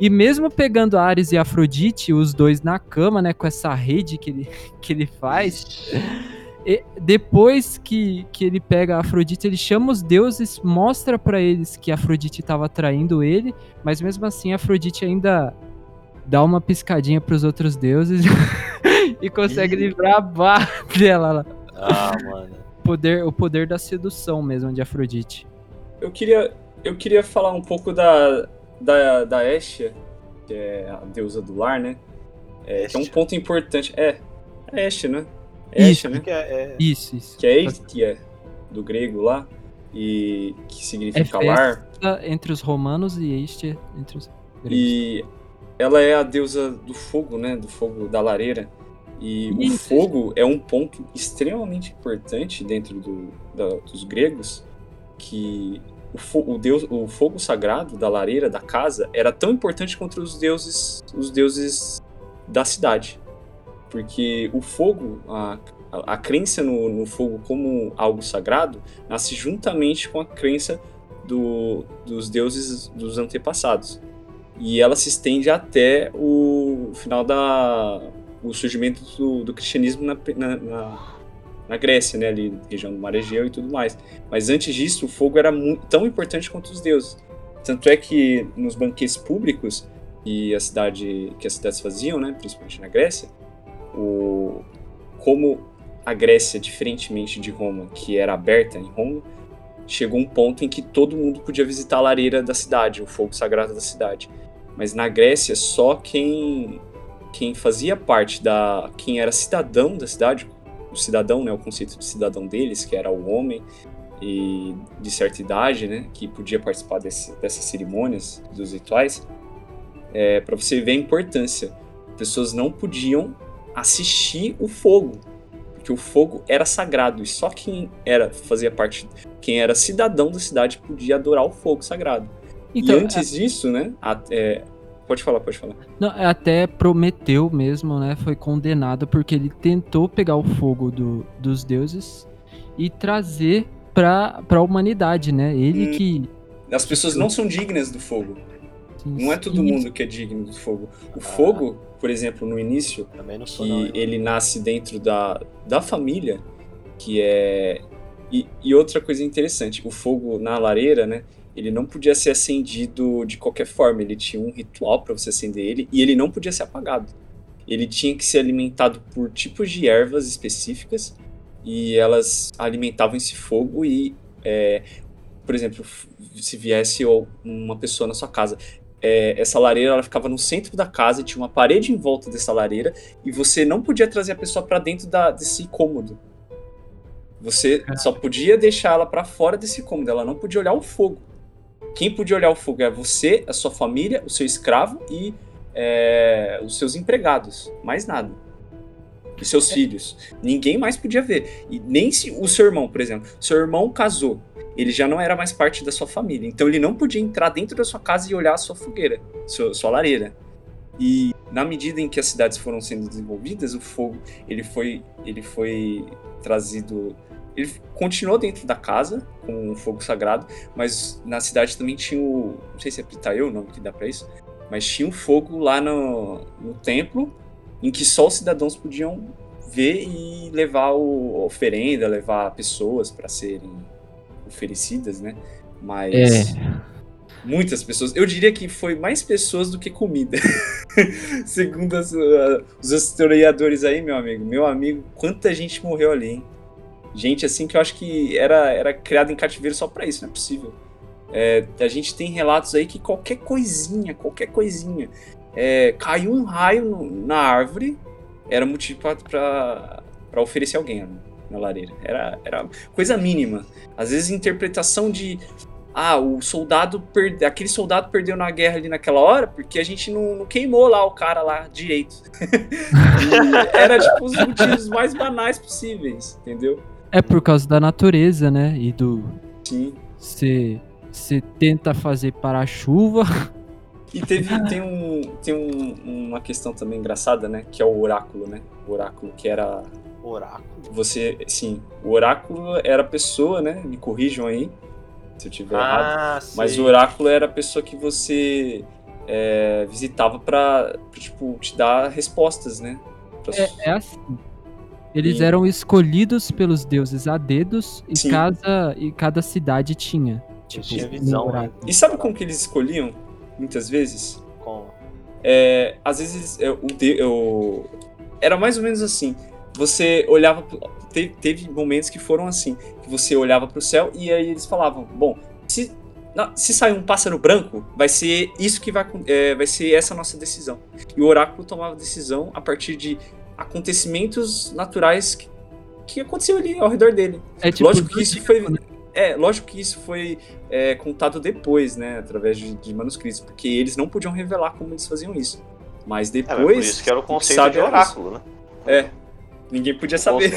S2: E mesmo pegando Ares e Afrodite, os dois na cama, né? Com essa rede que ele, (laughs) que ele faz. Depois que, que ele pega Afrodite, ele chama os deuses, mostra para eles que Afrodite estava traindo ele, mas mesmo assim Afrodite ainda dá uma piscadinha para os outros deuses (laughs) e consegue livrar a barra dela lá.
S3: Ah, mano.
S2: Poder, o poder da sedução mesmo de Afrodite.
S4: Eu queria, eu queria falar um pouco da, da, da Estia, que é a deusa do lar, né? É, que é um ponto importante. É, a Estia, né?
S2: isso,
S4: né?
S2: Que é, é... Isso, isso.
S4: Que é Estia, do grego lá, e que significa é lar.
S2: entre os romanos e Estia entre os
S4: gregos. E ela é a deusa do fogo, né? Do fogo da lareira. E isso. o fogo é um ponto extremamente importante dentro do, da, dos gregos, que o, fo o, deus, o fogo sagrado da lareira da casa era tão importante quanto os deuses, os deuses da cidade porque o fogo, a, a, a crença no, no, fogo como algo sagrado, nasce juntamente com a crença do, dos deuses dos antepassados. E ela se estende até o final da o surgimento do, do cristianismo na, na, na, na, Grécia, né, ali região do Mar Egeu e tudo mais. Mas antes disso, o fogo era muito, tão importante quanto os deuses. Tanto é que nos banquetes públicos que a cidade que as cidades faziam, né, principalmente na Grécia, o, como a Grécia, diferentemente de Roma, que era aberta em Roma, chegou um ponto em que todo mundo podia visitar a lareira da cidade, o fogo sagrado da cidade. Mas na Grécia, só quem quem fazia parte da quem era cidadão da cidade, o cidadão, né, o conceito de cidadão deles, que era o homem e de certa idade, né, que podia participar desse, dessas cerimônias dos rituais, é, para você ver a importância. Pessoas não podiam assistir o fogo, porque o fogo era sagrado e só quem era fazia parte, quem era cidadão da cidade podia adorar o fogo sagrado. Então, e antes é... disso, né? É... Pode falar, pode falar.
S2: Não, é até Prometeu mesmo, né? Foi condenado porque ele tentou pegar o fogo do, dos deuses e trazer para a humanidade, né? Ele hum, que.
S4: As pessoas não são dignas do fogo. Sim, não é todo mundo que é digno do fogo. O ah. fogo por exemplo, no início, que não, ele nasce dentro da, da família, que é. E, e, outra coisa interessante, o fogo na lareira, né? Ele não podia ser acendido de qualquer forma, ele tinha um ritual para você acender ele e ele não podia ser apagado. Ele tinha que ser alimentado por tipos de ervas específicas e elas alimentavam esse fogo e é, por exemplo, se viesse uma pessoa na sua casa é, essa lareira ela ficava no centro da casa e tinha uma parede em volta dessa lareira e você não podia trazer a pessoa para dentro da, desse cômodo. Você só podia deixar ela para fora desse cômodo, ela não podia olhar o fogo. Quem podia olhar o fogo é você, a sua família, o seu escravo e é, os seus empregados, mais nada. E seus é. filhos. Ninguém mais podia ver. E nem se o seu irmão, por exemplo, seu irmão casou ele já não era mais parte da sua família. Então ele não podia entrar dentro da sua casa e olhar a sua fogueira, sua, sua lareira. E na medida em que as cidades foram sendo desenvolvidas, o fogo ele foi, ele foi trazido. Ele continuou dentro da casa com o fogo sagrado, mas na cidade também tinha o. Não sei se é Pitaeu o nome que dá para isso, mas tinha um fogo lá no, no templo em que só os cidadãos podiam ver e levar o, oferenda, levar pessoas para serem oferecidas, né? Mas é. muitas pessoas, eu diria que foi mais pessoas do que comida. (laughs) Segundo as, uh, os historiadores aí, meu amigo, meu amigo, quanta gente morreu ali, hein? Gente assim que eu acho que era, era criada em cativeiro só para isso, não é possível. É, a gente tem relatos aí que qualquer coisinha, qualquer coisinha, é, caiu um raio no, na árvore, era motivo para oferecer alguém na lareira. Era, era coisa mínima. Às vezes interpretação de ah, o soldado aquele soldado perdeu na guerra ali naquela hora porque a gente não, não queimou lá o cara lá direito. (laughs) era tipo os motivos mais banais possíveis, entendeu?
S2: É por causa da natureza, né? E do.
S4: Sim.
S2: Você tenta fazer para a chuva.
S4: E teve, (laughs) tem, um, tem um, uma questão também engraçada, né? Que é o oráculo, né? O oráculo que era.
S1: Oráculo?
S4: Você, sim, o oráculo era a pessoa, né? Me corrijam aí se eu tiver ah, errado. Sim. Mas o oráculo era a pessoa que você é, visitava para tipo, te dar respostas, né?
S2: Pra... É, é assim. Eles e... eram escolhidos pelos deuses a dedos e cada, e cada cidade tinha.
S1: Tipo, tinha visão. Um
S4: né? E sabe como que eles escolhiam? Muitas vezes?
S1: Como?
S4: É, às vezes é, o, de, o, era mais ou menos assim. Você olhava. Teve, teve momentos que foram assim. Que você olhava para o céu e aí eles falavam: Bom, se se sair um pássaro branco, vai ser isso que vai, é, vai ser essa nossa decisão. E o oráculo tomava decisão a partir de acontecimentos naturais que, que aconteceu ali ao redor dele.
S2: É tipo
S4: lógico que isso foi, né? é, lógico que isso foi é, contado depois, né, através de, de, manuscritos, porque eles não podiam revelar como eles faziam isso. Mas depois. É, mas por
S3: isso que era o conceito de oráculo, né?
S4: É. Ninguém podia saber.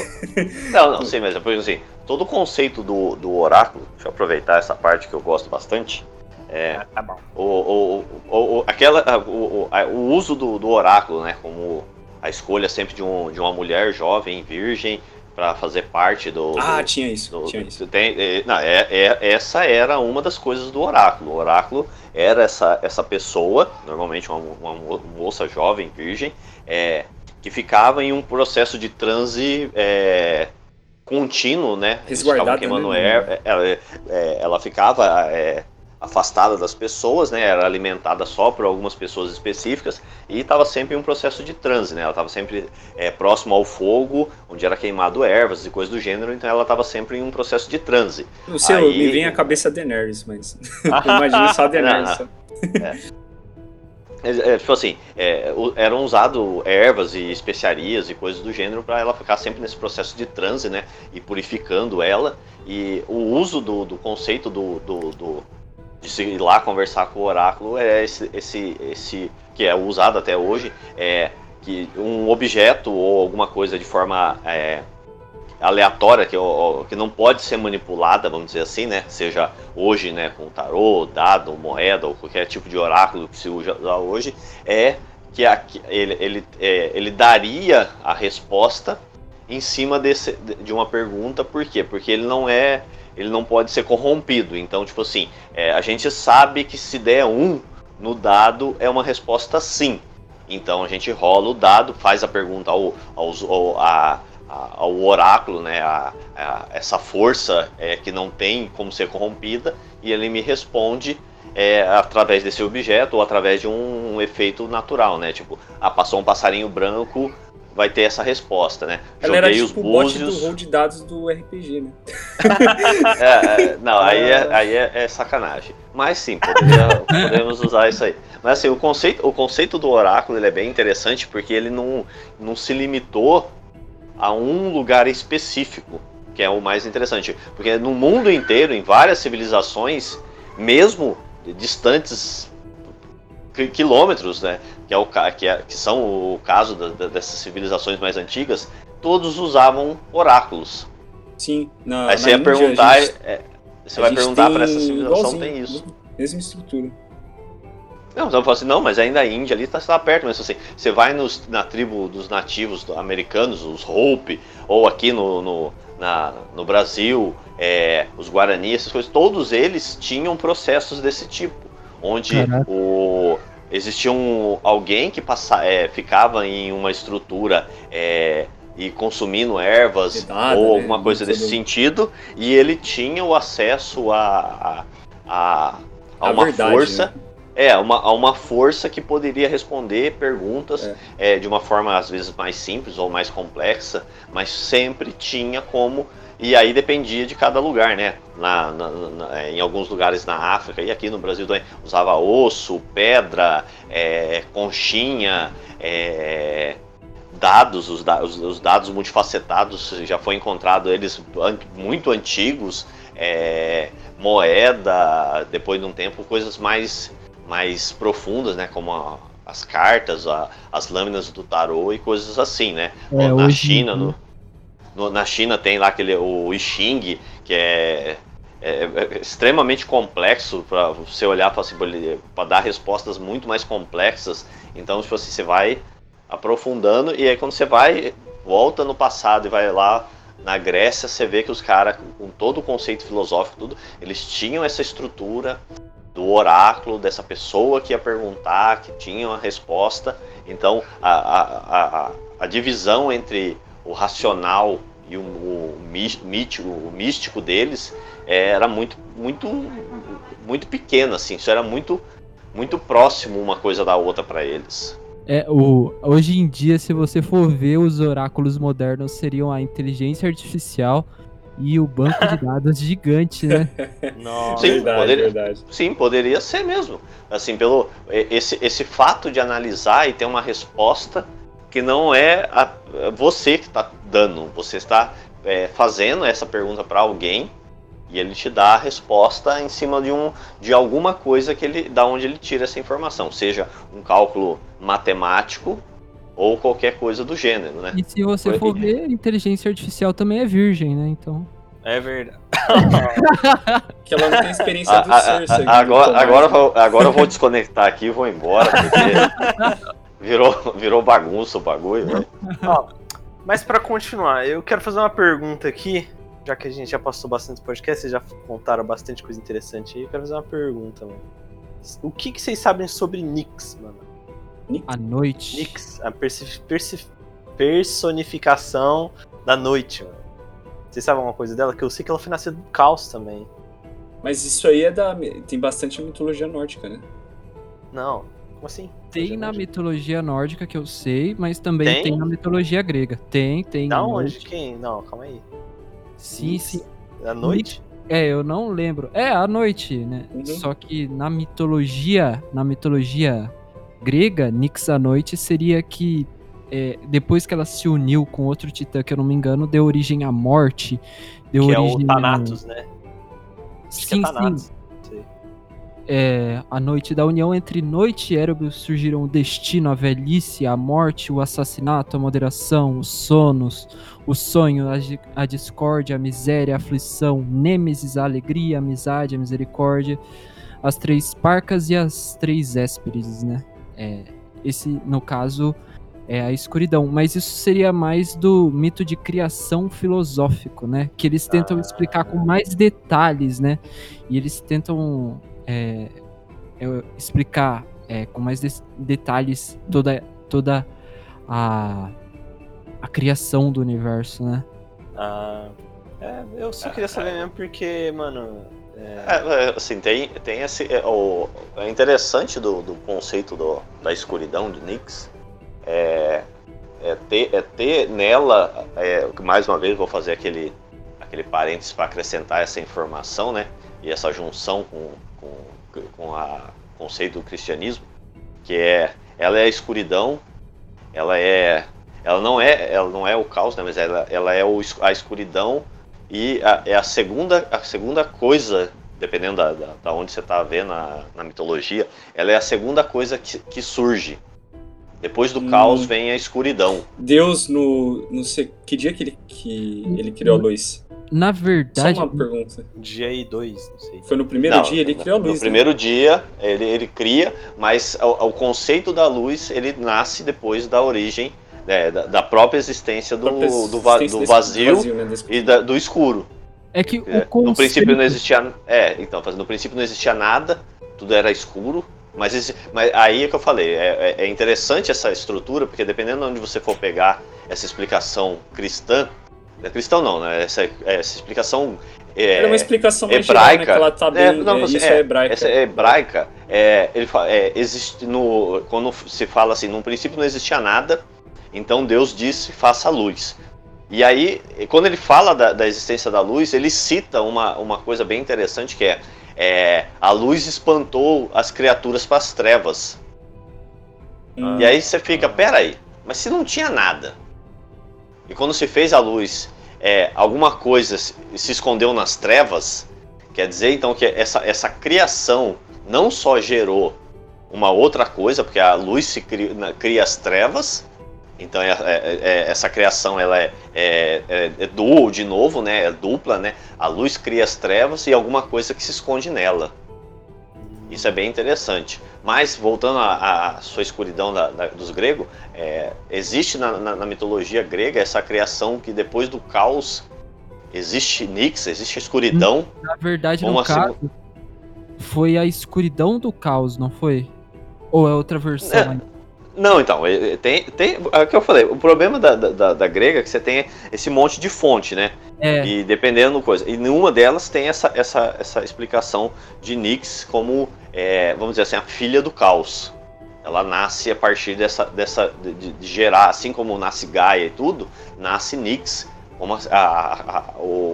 S3: Não, não, sim, mas depois assim, todo o conceito do, do oráculo, deixa eu aproveitar essa parte que eu gosto bastante. É, ah, tá o, o, o, o, aquela, o, o uso do, do oráculo, né, como a escolha sempre de, um, de uma mulher jovem, virgem, para fazer parte do.
S4: Ah,
S3: do,
S4: tinha isso. Do, tinha isso.
S3: Tem, é, não, é, é, essa era uma das coisas do oráculo. O oráculo era essa, essa pessoa, normalmente uma, uma moça jovem, virgem, é, que ficava em um processo de transe é, contínuo, né?
S4: Resguardada.
S3: Né? ela, é, ela ficava é, afastada das pessoas, né? Era alimentada só por algumas pessoas específicas e estava sempre em um processo de transe, né? Ela estava sempre é, próximo ao fogo, onde era queimado ervas e coisas do gênero, então ela estava sempre em um processo de transe.
S4: Não sei, Aí... me vem a cabeça Daenerys, mas (laughs) imagina só Daenerys. (laughs)
S3: É. É, é, tipo assim, é, eram usadas ervas e especiarias e coisas do gênero para ela ficar sempre nesse processo de transe, né? E purificando ela. E o uso do, do conceito do, do, do de ir lá conversar com o oráculo é esse, esse, esse que é usado até hoje, é que um objeto ou alguma coisa de forma é, aleatória que, que não pode ser manipulada, vamos dizer assim, né? Seja hoje, né, com tarô, dado, moeda ou qualquer tipo de oráculo que se usa hoje, é que, a, ele, ele, é, ele daria a resposta em cima desse, de uma pergunta, por quê? Porque ele não é, ele não pode ser corrompido. Então, tipo assim, é, a gente sabe que se der um no dado é uma resposta sim. Então a gente rola o dado, faz a pergunta ao, ao, a, ao oráculo, né, a, a, essa força é, que não tem como ser corrompida, e ele me responde é, através desse objeto ou através de um, um, efeito natural, né? Tipo, ah, passou um passarinho branco, vai ter essa resposta, né?
S4: Ela Joguei era tipo os búzios... o bot do rol de dados do RPG, né? (laughs)
S3: é, é, não, aí, é, aí é, é sacanagem. Mas sim, poderia, (laughs) podemos usar isso aí. Mas assim, o conceito, o conceito do oráculo ele é bem interessante porque ele não, não se limitou a um lugar específico, que é o mais interessante. Porque no mundo inteiro, em várias civilizações, mesmo distantes quilômetros, né, que, é o, que, é, que são o caso da, da, dessas civilizações mais antigas, todos usavam oráculos.
S4: Sim,
S3: na, Aí você ia perguntar. Gente... É, Você vai perguntar para essa civilização, tem isso.
S4: Mesma estrutura.
S3: Não, você fala assim, não, mas ainda a Índia ali está tá perto, mas assim, você vai nos, na tribo dos nativos americanos, os Hope, ou aqui no, no, na, no Brasil, é, os Guarani, essas coisas, todos eles tinham processos desse tipo, onde o, existia um, alguém que passa, é, ficava em uma estrutura é, e consumindo ervas ou né? alguma coisa desse sentido, e ele tinha o acesso a, a, a, a uma verdade, força. Né? É, uma, uma força que poderia responder perguntas é. É, de uma forma às vezes mais simples ou mais complexa, mas sempre tinha como. E aí dependia de cada lugar, né? Na, na, na, em alguns lugares na África e aqui no Brasil também usava osso, pedra, é, conchinha, é, dados, os, os, os, dados multifacetados já foi encontrado eles muito antigos, é, moeda, depois de um tempo coisas mais mais profundas, né? Como a, as cartas, a, as lâminas do tarô e coisas assim, né? É, na China, no, no, na China tem lá aquele o I Ching, que é, é, é extremamente complexo para você olhar para assim, dar respostas muito mais complexas. Então, tipo assim, você vai aprofundando e aí quando você vai volta no passado e vai lá na Grécia, você vê que os caras com todo o conceito filosófico tudo, eles tinham essa estrutura do oráculo, dessa pessoa que ia perguntar, que tinha uma resposta. Então, a, a, a, a divisão entre o racional e o, o, mítico, o místico deles era muito, muito, muito pequena, assim. Isso era muito, muito próximo uma coisa da outra para eles.
S2: É, o, hoje em dia, se você for ver, os oráculos modernos seriam a inteligência artificial e o banco de (laughs) dados gigante, né? (laughs)
S3: Nossa, sim, verdade, poderia, verdade. sim, poderia ser mesmo. Assim, pelo esse, esse fato de analisar e ter uma resposta que não é a, você que está dando, você está é, fazendo essa pergunta para alguém e ele te dá a resposta em cima de, um, de alguma coisa que ele, da onde ele tira essa informação, seja um cálculo matemático ou qualquer coisa do gênero, né?
S2: E se você Foi for ver, inteligência artificial também é virgem, né? Então.
S1: É verdade. (laughs)
S4: que ela não tem experiência do
S3: Cersei. Agora, agora, vou, agora eu vou desconectar aqui e vou embora, porque (laughs) virou, (laughs) virou bagunça o bagulho, velho.
S1: Mas para continuar, eu quero fazer uma pergunta aqui, já que a gente já passou bastante podcast, vocês já contaram bastante coisa interessante aí, eu quero fazer uma pergunta, mano. O que, que vocês sabem sobre Nix, mano?
S2: A noite.
S1: Nix, a personificação da noite, mano. Vocês sabem alguma coisa dela? Que eu sei que ela foi nascida do caos também.
S4: Mas isso aí é da. Tem bastante mitologia nórdica, né?
S1: Não. Como assim?
S2: Tem na mitologia nórdica que eu sei, mas também tem, tem na mitologia grega. Tem, tem.
S1: Da onde? Quem? Não, calma aí.
S2: Sim, sim.
S1: Da noite?
S2: É, eu não lembro. É, à noite, né? Uhum. Só que na mitologia, na mitologia grega, Nix à noite seria que é, depois que ela se uniu com outro titã, que eu não me engano, deu origem à morte. Deu
S1: que
S2: origem
S1: é o Thanatos, a... né?
S2: Acho sim, é Thanatos. sim. É, a noite da união entre noite e Erebus surgiram o destino, a velhice, a morte, o assassinato, a moderação, os sonos, o sonho, a, a discórdia, a miséria, a aflição, Nêmesis, a alegria, a amizade, a misericórdia, as três parcas e as três Hésperes, né? É, esse, no caso, é a escuridão. Mas isso seria mais do mito de criação filosófico, né? Que eles tentam explicar com mais detalhes, né? E eles tentam é, é, explicar é, com mais de detalhes toda, toda a, a criação do universo, né?
S1: Ah, é, eu só queria saber mesmo porque, mano,
S3: é, é, assim, tem, tem esse. É, o, é interessante do, do conceito do, da escuridão de Nix é, é, ter, é ter nela, é, mais uma vez vou fazer aquele, aquele parênteses para acrescentar essa informação, né? E essa junção com, com, com o conceito do cristianismo, que é ela é a escuridão, ela é ela não é ela não é o caos, né? Mas ela, ela é o, a escuridão e a, é a segunda, a segunda coisa, dependendo da, da, da onde você está vendo na, na, mitologia, ela é a segunda coisa que, que surge. Depois do hum. caos vem a escuridão.
S4: Deus, no, no que dia que ele, que ele criou a luz?
S2: Na
S4: Só
S2: verdade,
S4: uma pergunta.
S1: Dia e dois, não sei.
S4: Foi no primeiro
S3: Não,
S4: dia ele criou a luz.
S3: No
S4: né?
S3: primeiro dia, ele, ele cria, mas o, o conceito da luz, ele nasce depois da origem, né, da, da própria existência do,
S4: Própria
S3: do, va- do
S4: desse
S3: vazio,
S4: né,
S3: e da- do escuro.
S2: é que
S3: É,
S2: o conceito...
S3: No princípio não existia. É, então, no princípio não existia nada, tudo era escuro. Mas, esse- mas aí é que eu falei, é, é- é interessante essa estrutura, porque dependendo de onde você for pegar essa explicação cristã, é cristão não, né? Essa, essa explicação é,
S4: Era uma explicação mais geral,
S3: hebraica.
S4: né, ela tá bem,
S3: É, não,
S4: é,
S3: você-
S4: isso é, hebraica.
S3: Essa é hebraica, é, ele fala, é, existe no, quando se fala assim, no princípio não existia nada, então Deus disse, faça luz. E aí, quando ele fala da, da existência da luz, ele cita uma, uma coisa bem interessante que é, é a luz espantou as criaturas para as trevas.
S4: Hum,
S3: E aí você fica, peraí, mas se não tinha nada, e quando se fez a luz, é, alguma coisa se se escondeu nas trevas, quer dizer então que essa, essa criação não só gerou uma outra coisa, porque a luz se cria, cria as trevas, então é- é- é- essa criação ela é, é, é, é dual de novo, né? É dupla, né? A luz cria as trevas e alguma coisa que se esconde nela. Isso é bem interessante. Mas, voltando à, à sua escuridão da- da- dos gregos, é, existe na, na- na mitologia grega essa criação que depois do caos existe Nix, existe a escuridão.
S2: Na verdade, no
S3: assim?
S2: caso, foi a escuridão do caos, não foi? Ou é outra versão?
S3: É. Não, então, tem, tem. É o que eu falei, o problema da, da- da, grega é que você tem esse monte de fonte, né?
S2: É,
S3: E dependendo coisa. E nenhuma delas tem essa, essa, essa explicação de Nix como, é, vamos dizer assim, a filha do caos. Ela nasce a partir dessa, dessa de, de- gerar, assim como nasce Gaia e tudo, nasce Nix como a, a, a- o-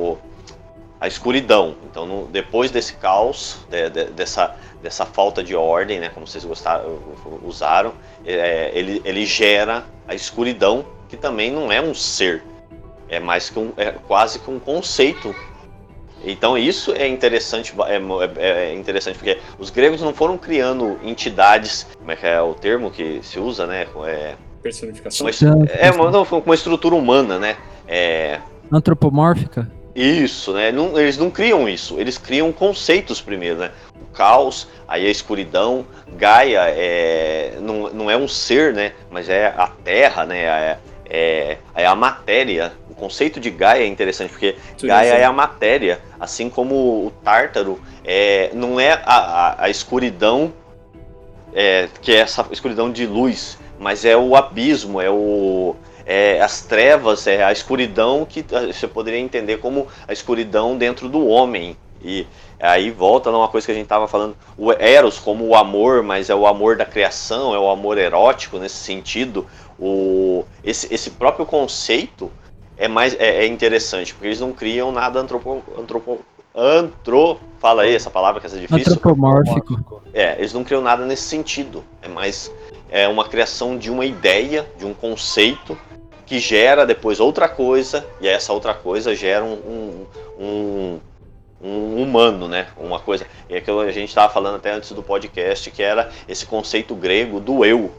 S3: a escuridão. Então, no- depois desse caos, de- de- dessa, dessa falta de ordem, né, como vocês gostaram, usaram, é, ele, ele gera a escuridão, que também não é um ser, é mais que um, é quase que um conceito. Então isso é interessante, é, mo- é- é interessante porque os gregos não foram criando entidades, como é que é o termo que se usa, né? É,
S4: Personificação.
S3: uma, é uma, não, uma estrutura humana, né? É,
S2: antropomórfica?
S3: Isso, né? Não- eles não criam isso, eles criam conceitos primeiro, né? O caos, aí a escuridão, Gaia é, não, não é um ser, né? Mas é a terra, né? É, é, é a matéria. O conceito de Gaia é interessante, porque Gaia é a matéria, assim como o Tártaro é, não é a, a, a escuridão, é, que é essa escuridão de luz, mas é o abismo, é o é, as trevas, é a escuridão que você poderia entender como a escuridão dentro do homem. E aí volta numa coisa que a gente estava falando, o Eros como o amor, mas é o amor da criação, é o amor erótico nesse sentido. O, esse, esse próprio conceito é mais é, é interessante, porque eles não criam nada antropo, antropo, antro, fala aí essa palavra que é difícil.
S2: Antropomórfico.
S3: É, eles não criam nada nesse sentido. É mais é uma criação de uma ideia, de um conceito que gera depois outra coisa e essa outra coisa gera um, um, um, um humano, né? Uma coisa. É que a gente estava falando até antes do podcast que era esse conceito grego do eu.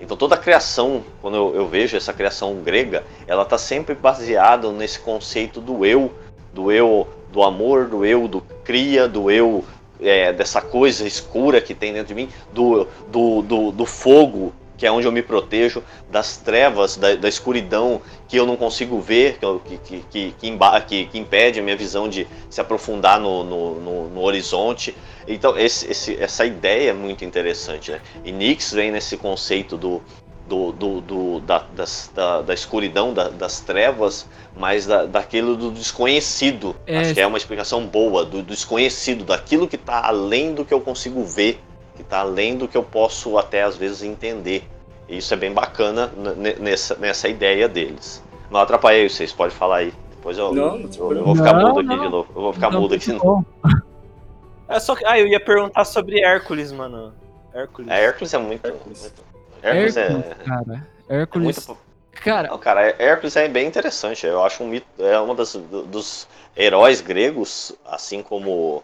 S3: Então toda a criação, quando eu, eu vejo essa criação grega, ela está sempre baseada nesse conceito do eu, do eu do amor, do eu do cria, do eu é, dessa coisa escura que tem dentro de mim, do, do, do, do fogo, que é onde eu me protejo, das trevas, da, da escuridão que eu não consigo ver, que, que, que, que, emba- que- que impede a minha visão de se aprofundar no, no, no- no horizonte. Então, esse, esse, essa ideia é muito interessante. Né? E Nix vem nesse conceito do, do, do, do- da, das- da, da escuridão, da- das trevas, mas da, daquilo do desconhecido.
S2: É.
S3: Acho que é uma explicação boa, do, do desconhecido, daquilo que está além do que eu consigo ver, que está além do que eu posso até às vezes entender. E isso é bem bacana nessa, nessa ideia deles. Não atrapalhei vocês, pode falar aí. Depois eu,
S4: Não,
S3: eu, eu vou ficar
S2: Não,
S3: mudo aqui
S2: não.
S3: de novo. Eu vou ficar
S2: Não,
S3: mudo aqui.
S2: muito bom.
S1: É só que. Ah, eu ia perguntar sobre Hércules, mano. Hércules.
S3: É, Hércules é muito.
S4: Hércules.
S3: muito- Hércules é,
S2: Hércules, cara.
S3: é
S2: Hércules.
S3: muito.
S2: Cara,
S3: Não, cara, Hércules é bem interessante. Eu acho um mito, é um das, do- dos heróis gregos, assim como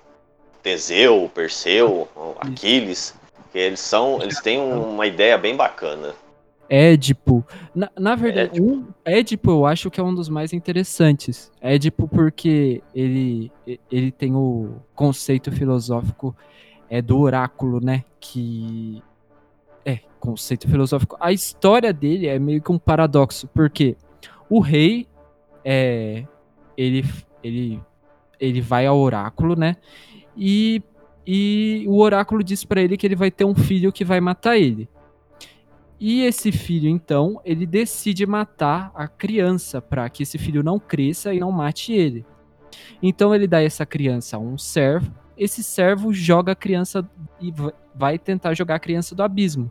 S3: Teseu, Perseu, Aquiles, que eles são, eles têm uma ideia bem bacana.
S2: Édipo. Na, na verdade, Édipo. Um, Édipo eu acho que é um dos mais interessantes. Édipo porque ele, ele tem o conceito filosófico é do oráculo, né? Que é conceito filosófico. A história dele é meio que um paradoxo, porque o rei é ele ele ele vai ao oráculo, né? E e o oráculo diz para ele que ele vai ter um filho que vai matar ele. E esse filho, então, ele decide matar a criança para que esse filho não cresça e não mate ele. Então ele dá essa criança a um servo. Esse servo joga a criança e vai tentar jogar a criança do abismo.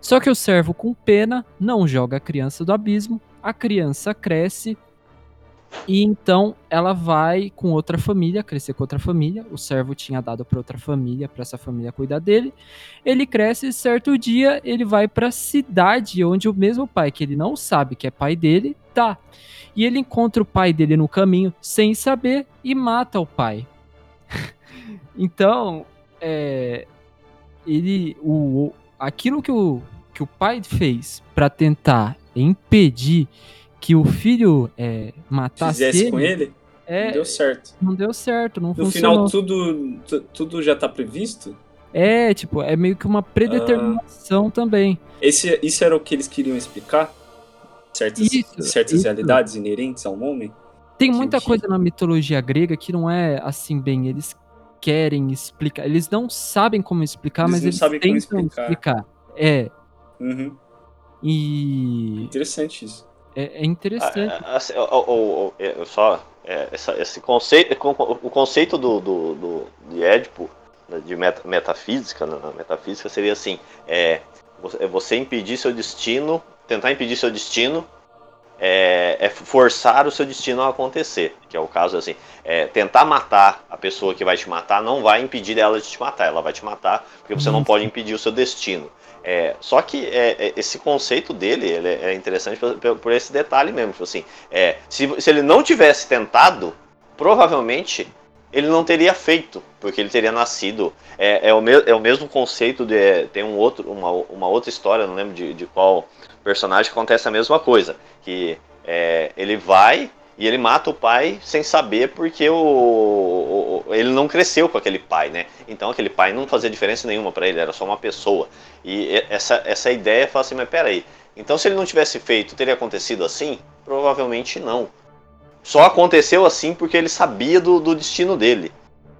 S2: Só que o servo, com pena, não joga a criança do abismo. A criança cresce e então ela vai com outra família, crescer com outra família. O servo tinha dado para outra família, para essa família cuidar dele. Ele cresce e certo dia ele vai para a cidade onde o mesmo pai que ele não sabe que é pai dele tá. E ele encontra o pai dele no caminho sem saber e mata o pai. (laughs) então, é, ele o, aquilo que o, que o pai fez para tentar impedir que o filho é, matasse
S4: Fizesse
S2: ele,
S4: com ele?
S2: É,
S4: não deu certo.
S2: Não deu certo, não
S4: no
S2: funcionou.
S4: No final, tudo, tudo já tá previsto?
S2: É, tipo, é meio que uma predeterminação ah, também.
S4: Esse, isso era o que eles queriam explicar? Certas, isso, certas isso. realidades inerentes ao homem?
S2: Tem muita coisa na mitologia grega que não é assim bem. Eles querem explicar. Eles não sabem como explicar,
S4: eles
S2: mas eles
S4: sabem
S2: tentam
S4: explicar.
S2: explicar. É.
S4: Uhum.
S2: E.
S4: Interessante isso.
S2: É, é interessante.
S3: Ah, assim, o, o, o, só é, essa, esse conceito, o conceito do, do, do de Édipo, né, de meta, metafísica, na né, metafísica seria assim: é, você impedir seu destino, tentar impedir seu destino, é, é, forçar o seu destino a acontecer, que é o caso assim, é, tentar matar a pessoa que vai te matar não vai impedir ela de te matar, ela vai te matar porque você não pode impedir o seu destino. É, só que é, é, esse conceito dele ele é interessante por, por esse detalhe mesmo. Tipo assim, é, se, se ele não tivesse tentado, provavelmente ele não teria feito, porque ele teria nascido. É, é, o, me, é o mesmo conceito de. Tem um outro, uma, uma outra história, não lembro de, de qual personagem, acontece a mesma coisa. Que é, ele vai e ele mata o pai sem saber porque o, o, ele não cresceu com aquele pai, né? Então aquele pai não fazia diferença nenhuma para ele, era só uma pessoa. E essa, essa ideia fala assim, mas peraí, então se ele não tivesse feito, teria acontecido assim? Provavelmente não. Só aconteceu assim porque ele sabia do, do destino dele.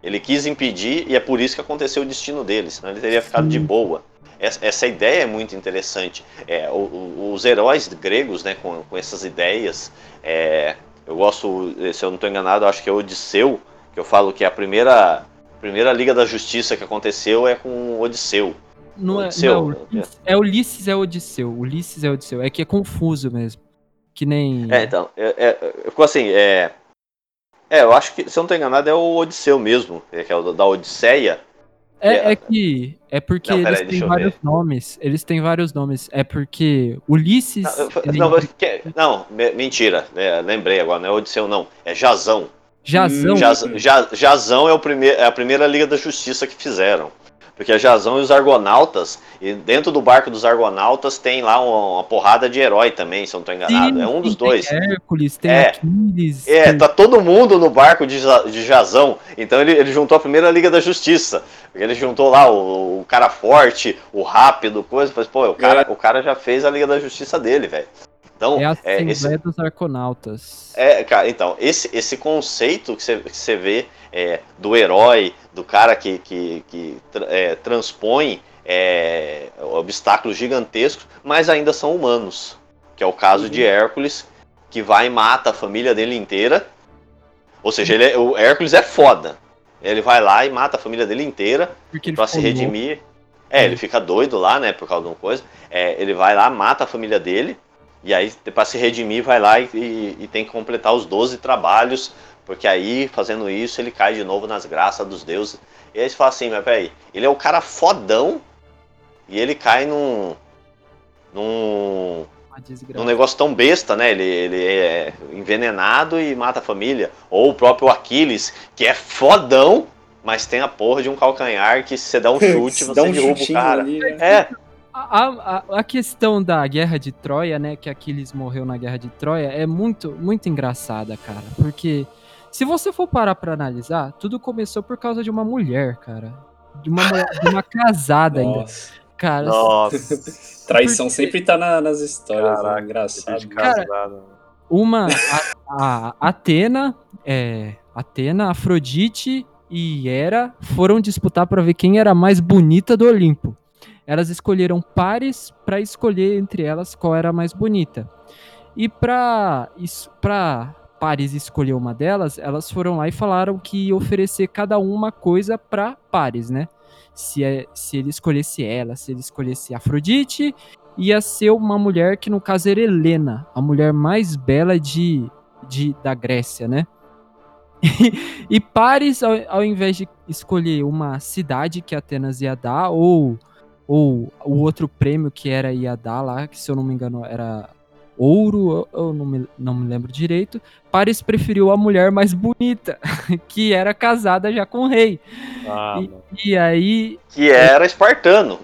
S3: Ele quis impedir e é por isso que aconteceu o destino dele, senão ele teria ficado de boa. Essa, essa ideia é muito interessante. É, o, os heróis gregos, né, com, com essas ideias, é, eu gosto, se eu não estou enganado, acho que é Odisseu, que eu falo que a primeira, primeira Liga da Justiça que aconteceu é com Odisseu.
S2: Não Odisseu. é, não, é Ulisses é Odisseu. Ulisses é Odisseu. É que é confuso mesmo. Que nem.
S3: É, então. É, é, assim, é. É, eu acho que, se eu não estou enganado, é o Odisseu mesmo, que é o da Odisseia.
S2: É, é, que. É porque não, eles têm vários ver. nomes. Eles têm vários nomes. É porque Ulisses.
S3: Não, não, não mentira. É, lembrei agora, não é Odisseu, não. É Jazão.
S2: Jazão?
S3: Jaz, Jaz, Jazão é, o primeir, é a primeira Liga da Justiça que fizeram. Porque é Jazão e os Argonautas, e dentro do barco dos Argonautas tem lá uma, uma porrada de herói também, se eu não estou enganado. Sim, é um dos
S2: tem
S3: dois.
S2: Tem Hércules, tem é, Aquiles.
S3: É, tem... tá todo mundo no barco de, de Jazão. Então ele, ele juntou a primeira Liga da Justiça. Ele juntou lá o, o cara forte, o rápido, coisa. Mas, pô, o cara, é. o cara já fez a Liga da Justiça dele, velho.
S2: Então, é a é, esse, dos Arconautas.
S3: É, cara, então, esse, esse conceito que você, que você vê é, do herói, do cara que, que, que é, transpõe é, obstáculos gigantescos, mas ainda são humanos. Que é o caso uhum. de Hércules, que vai e mata a família dele inteira. Ou seja, ele é, o Hércules é foda. Ele vai lá e mata a família dele inteira para se redimir. Louco. É, ele fica doido lá, né, por causa de uma coisa. É, ele vai lá, mata a família dele, e aí, para se redimir, vai lá e, e, e, tem que completar os 12 trabalhos, porque aí, fazendo isso, ele cai de novo nas graças dos deuses. E aí você fala assim, mas peraí, ele é o cara fodão e ele cai num. num. num negócio tão besta, né? Ele, ele é envenenado e mata a família. Ou o próprio Aquiles, que é fodão, mas tem a porra de um calcanhar que se você (laughs) dá um chute, você um derruba o cara. Ali, né? É.
S2: a, a, a, questão da guerra de Troia, né? Que Aquiles morreu na guerra de Troia, é muito, muito engraçada, cara. Porque se você for parar pra analisar, tudo começou por causa de uma mulher, cara. De uma, de uma casada ainda. Cara,
S3: Nossa. (laughs)
S4: Traição porque... sempre tá na, nas histórias, né? Caraca, né? engraçado.
S2: Cara, uma a, a Atena, é, Atena, Afrodite e Hera foram disputar para ver quem era a mais bonita do Olimpo. Elas escolheram pares para escolher entre elas qual era a mais bonita. E para Pares escolher uma delas, elas foram lá e falaram que ia oferecer cada uma coisa para Pares, né? Se, é, se ele escolhesse ela, se ele escolhesse Afrodite, ia ser uma mulher que no caso era Helena, a mulher mais bela de, de da Grécia, né? (laughs) e Paris, ao, ao, invés de escolher uma cidade que Atenas ia dar, ou, ou o outro prêmio que era ia dar lá, que se eu não me engano era ouro, eu não me, não me lembro direito, Paris preferiu a mulher mais bonita, (laughs) que era casada já com o rei. Ah, e, e, aí.
S3: Que era espartano.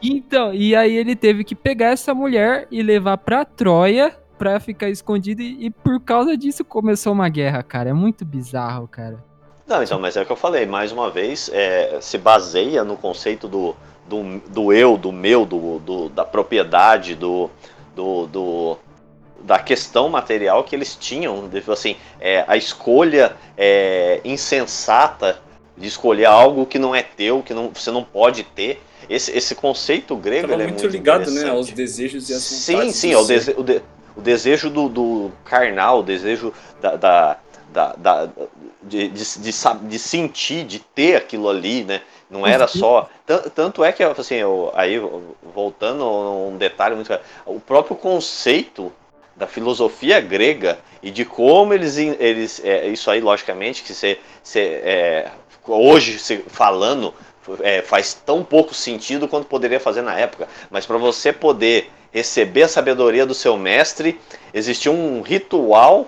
S2: Então, e aí ele teve que pegar essa mulher e levar pra Troia pra ficar escondido e, e, por causa disso começou uma guerra, cara. É muito bizarro, cara.
S3: Não, então, mas é o que eu falei, mais uma vez, é, se baseia no conceito do, do, do eu, do meu, do, do da propriedade, do, do, do, da questão material que eles tinham, assim, é, a escolha é, insensata de escolher algo que não é teu, que não, você não pode ter. Esse, esse conceito grego é muito,
S4: muito ligado né, aos desejos e às
S3: Sim, sim, ao dese o, de o desejo do, do carnal, o desejo da, da, da, da de, de, de, de, sentir, de ter aquilo ali, né? Não era só. Tanto é que, assim, eu, aí voltando a um detalhe muito. O próprio conceito da filosofia grega e de como eles. eles é, isso aí, logicamente, que você. você é, hoje, falando, é, faz tão pouco sentido quanto poderia fazer na época. Mas para você poder receber a sabedoria do seu mestre, existia um ritual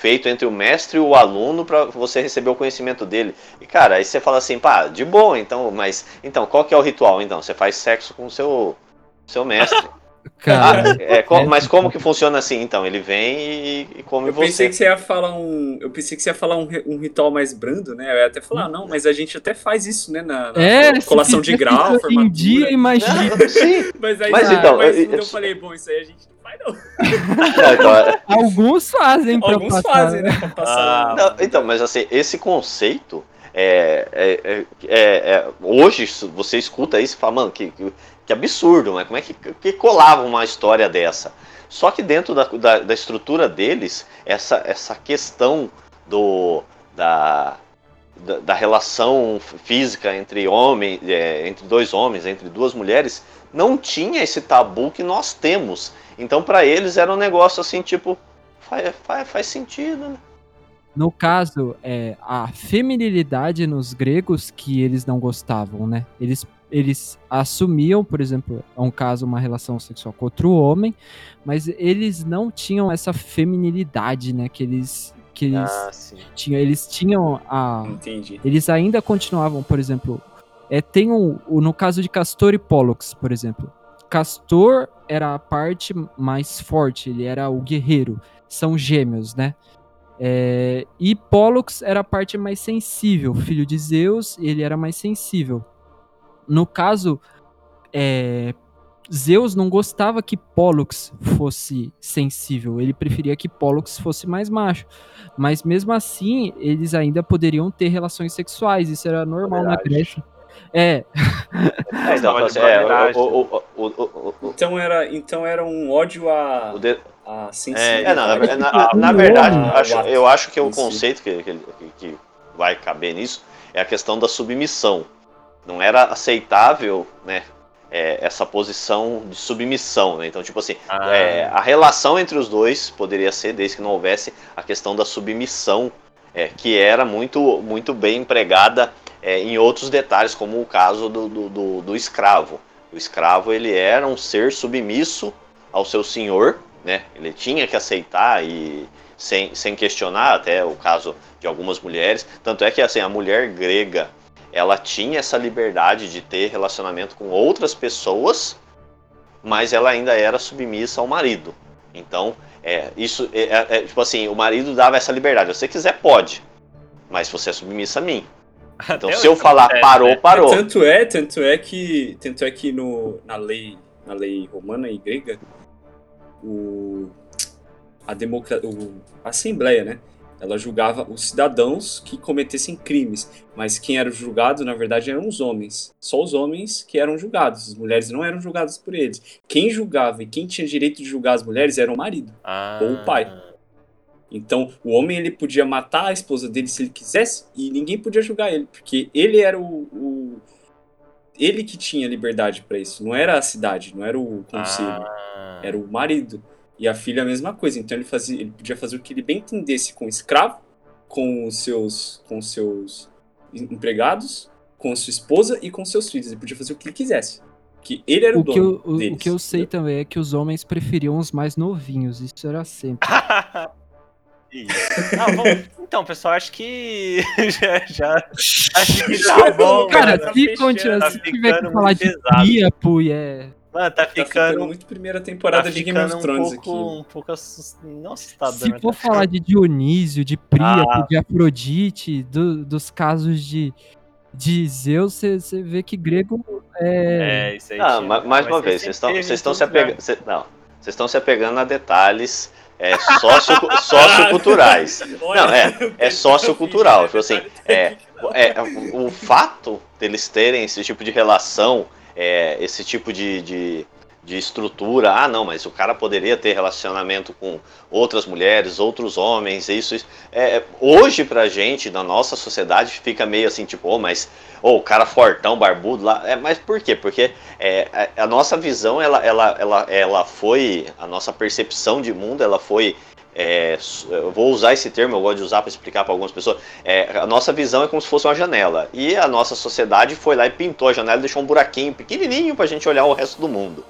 S3: feito entre o mestre e o aluno para você receber o conhecimento dele. E cara, aí você fala assim, pá, de boa, então, mas então qual que é o ritual? Então, você faz sexo com o seu seu mestre. Cara, ah, é, é, mas como que funciona assim, então? Ele vem e, e come
S4: eu
S3: você.
S4: Pensei que você ia falar um, eu pensei que você ia falar um, um ritual mais brando, né? Eu ia até falar, não, mas a gente até faz isso, né? Na, na
S2: é,
S4: colação de (laughs) grau,
S2: formatura. Em dia, imagina. (laughs)
S3: sim.
S4: Mas aí,
S3: mas, então,
S4: mas,
S3: eu,
S4: então eu falei, bom, isso aí a gente não faz, não. (laughs)
S2: então, é- Alguns fazem
S4: pra Alguns passar, fazem, né? Pra
S3: passar. Ah, não, então, mas assim, esse conceito é, é, é, é, hoje você escuta isso e fala, mano, que, que, que absurdo, mas como é que, que colava uma história dessa? Só que dentro da, da, da estrutura deles, essa, essa questão do, da, da, da relação física entre homem, é, entre dois homens, entre duas mulheres, não tinha esse tabu que nós temos. Então, para eles era um negócio assim, tipo, faz, faz, faz sentido, né?
S2: No caso, é, a feminilidade nos gregos que eles não gostavam, né? Eles, eles assumiam, por exemplo, é um caso, uma relação sexual com outro homem, mas eles não tinham essa feminilidade, né? Que eles, que eles ah, tinham. Eles tinham a.
S4: Entendi.
S2: Eles ainda continuavam, por exemplo. É, tem um, no caso de Castor e Pollux, por exemplo. Castor era a parte mais forte, ele era o guerreiro. São gêmeos, né? É, e Pollux era a parte mais sensível, filho de Zeus, ele era mais sensível. No caso, é, Zeus não gostava que Pollux fosse sensível, ele preferia que Pollux fosse mais macho. Mas mesmo assim, eles ainda poderiam ter relações sexuais, isso era normal na Grécia. É.
S3: é então, é, o, o,
S4: o, então, era, então era um ódio a.
S3: De... a é, é, não, na, na, na (laughs) verdade, acho, eu acho que o conceito que, que, que vai caber nisso é a questão da submissão. Não era aceitável, né? É, essa posição de submissão, né? Então, tipo assim, ah. é, a relação entre os dois poderia ser, desde que não houvesse a questão da submissão, é, que era muito, muito bem empregada é, em outros detalhes, como o caso do, do, do, do, escravo. O escravo ele era um ser submisso ao seu senhor, né? Ele tinha que aceitar e sem, sem questionar, até o caso de algumas mulheres. Tanto é que assim, a mulher grega ela tinha essa liberdade de ter relacionamento com outras pessoas mas ela ainda era submissa ao marido. Então, é, isso é, é, é, tipo assim, o marido dava essa liberdade. Se você quiser, pode. Mas você é submissa a mim. Então, se eu falar parou, né? parou.
S4: Tanto é, tanto é que, tanto é que no, na lei, na lei romana e grega, o, a democracia, a assembleia, né? Ela julgava os cidadãos que cometessem crimes, mas quem era julgado, na verdade, eram os homens. Só os homens que eram julgados, as mulheres não eram julgadas por eles. Quem julgava e quem tinha direito de julgar as mulheres era o marido ah. ou o pai. Então, o homem ele podia matar a esposa dele se ele quisesse e ninguém podia julgar ele, porque ele era o, o ele que tinha liberdade para isso, não era a cidade, não era o conselho, ah. era o marido. E a filha a mesma coisa. Então ele fazia, ele podia fazer o que ele bem entendesse com o escravo, com os seus, com os seus empregados, com a sua esposa e com seus filhos. Ele podia fazer o que ele quisesse. Que ele era o, o dono
S2: que eu,
S4: o, deles,
S2: o que eu sei entendeu? também é que os homens preferiam os mais novinhos. Isso era sempre. (laughs)
S1: Ah, vamos... Então, pessoal, acho que (laughs) já, já acho que (laughs) tá bom.
S2: Cara, tá se, tá se tiver que falar de Priapo e é
S1: Mano, tá, tá ficando,
S4: muito primeira temporada tá de Game of Thrones
S1: um pouco,
S4: aqui.
S1: Um pouco assust... não assustador.
S2: Se for tá falar de Dionísio, de Príapo, ah. de Afrodite, do, dos casos de, de Zeus, você vê que grego é.
S3: É, isso aí. Ah, mais uma vez, vocês estão, vocês estão se apegando. Cê, não, vocês estão se apegando a detalhes é, socio, socioculturais. (laughs) Não, é, (laughs) é sociocultural. Tipo assim, é, (laughs) é, o fato deles terem esse tipo de relação é, esse tipo de, de, de, estrutura. Ah, não, mas o cara poderia ter relacionamento com outras mulheres, outros homens, isso, isso. É, hoje, pra gente, na nossa sociedade, fica meio assim, tipo, oh, mas oh, o cara fortão, barbudo lá. É, mas por quê? Porque é, a, a nossa visão, ela, ela, ela, ela foi, a nossa percepção de mundo, ela foi é, eu vou usar esse termo, eu gosto de usar para explicar para algumas pessoas. É, a nossa visão é como se fosse uma janela. E a nossa sociedade foi lá e pintou a janela e deixou um buraquinho pequenininho para a gente olhar o resto do mundo.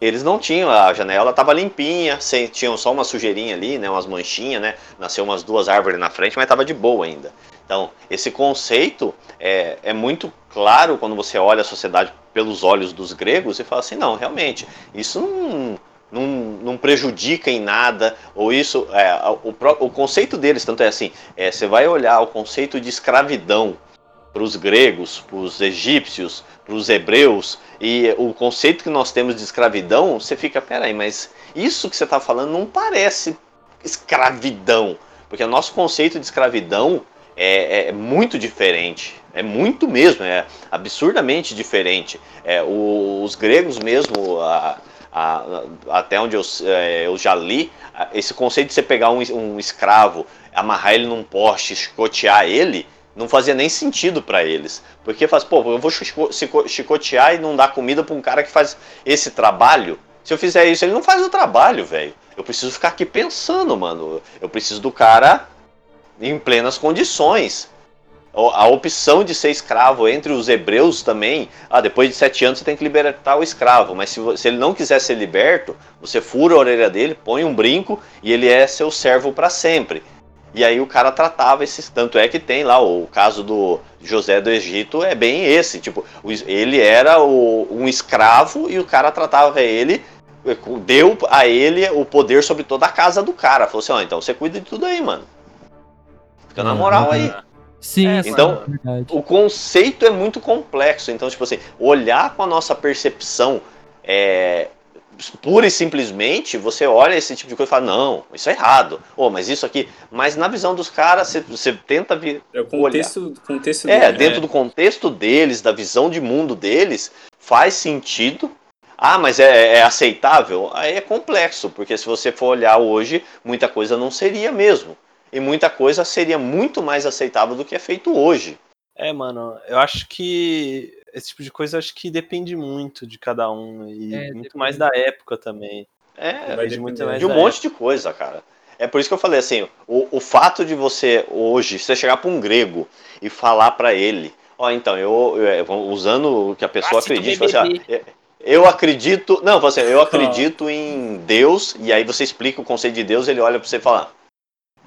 S3: Eles não tinham, a janela estava limpinha, sem, tinham só uma sujeirinha ali, né, umas manchinhas, né, nasceu umas duas árvores na frente, mas estava de boa ainda. Então, esse conceito é, é muito claro quando você olha a sociedade pelos olhos dos gregos e fala assim, não, realmente, isso não não, não prejudica em nada, ou isso, é, o, o conceito deles, tanto é assim, é, você vai olhar o conceito de escravidão para os gregos, para os egípcios, para os hebreus, e o conceito que nós temos de escravidão, você fica, peraí, mas isso que você está falando não parece escravidão, porque o nosso conceito de escravidão é, é, muito diferente. É muito mesmo, é absurdamente diferente. É, o, os gregos mesmo, a, até onde eu, é, eu já li, esse conceito de você pegar um, um escravo, amarrar ele num poste, chicotear ele, não fazia nem sentido para eles. Porque faz, pô, eu vou chicotear e não dar comida para um cara que faz esse trabalho. Se eu fizer isso, ele não faz o trabalho, velho. Eu preciso ficar aqui pensando, mano. Eu preciso do cara em plenas condições a opção de ser escravo entre os hebreus também, ah, depois de sete anos você tem que libertar o escravo, mas se, se, ele não quiser ser liberto, você fura a orelha dele, põe um brinco e ele é seu servo para sempre. E aí o cara tratava esses, tanto é que tem lá o caso do José do Egito é bem esse, tipo, ele era o, um escravo e o cara tratava ele deu a ele o poder sobre toda a casa do cara. Falou assim, ó, oh, então você cuida de tudo aí, mano. Fica na moral aí.
S2: Sim, é,
S3: então é o conceito é muito complexo. Então, tipo assim, olhar com a nossa percepção é, pura e simplesmente, você olha esse tipo de coisa e fala, não, isso é errado. Oh, mas isso aqui. Mas na visão dos caras, você, você tenta vir.
S4: É o contexto, olhar. contexto
S3: É, dele, dentro né? do contexto deles, da visão de mundo deles, faz sentido. Ah, mas é, é aceitável? Aí é complexo, porque se você for olhar hoje, muita coisa não seria mesmo e muita coisa seria muito mais aceitável do que é feito hoje.
S1: É, mano, eu acho que esse tipo de coisa acho que depende muito de cada um e é, muito mais da época também.
S3: É, depende muito mais de um monte época. de coisa, cara. É por isso que eu falei assim, o, o fato de você hoje, você chegar para um grego e falar para ele, ó, então, eu, eu, usando o que a pessoa ah, acredita, assim, ó, eu acredito, não, assim, eu acredito em Deus, e aí você explica o conceito de Deus, ele olha para você e fala,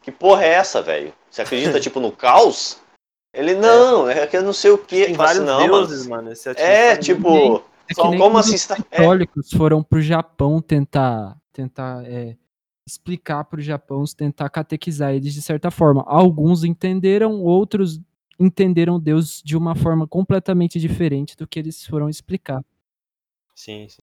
S3: que porra é essa, velho? Você acredita, (laughs) tipo, no caos? Ele, não, é, é que eu não sei o que.
S1: Tem vários assim, não, deuses, mano.
S3: é, tipo,
S2: É
S3: Só como assim
S2: os
S3: está- é.
S2: católicos foram pro Japão tentar, tentar é, explicar pro Japão, tentar catequizar eles de certa forma. Alguns entenderam, outros entenderam Deus de uma forma completamente diferente do que eles foram explicar.
S1: Sim, sim.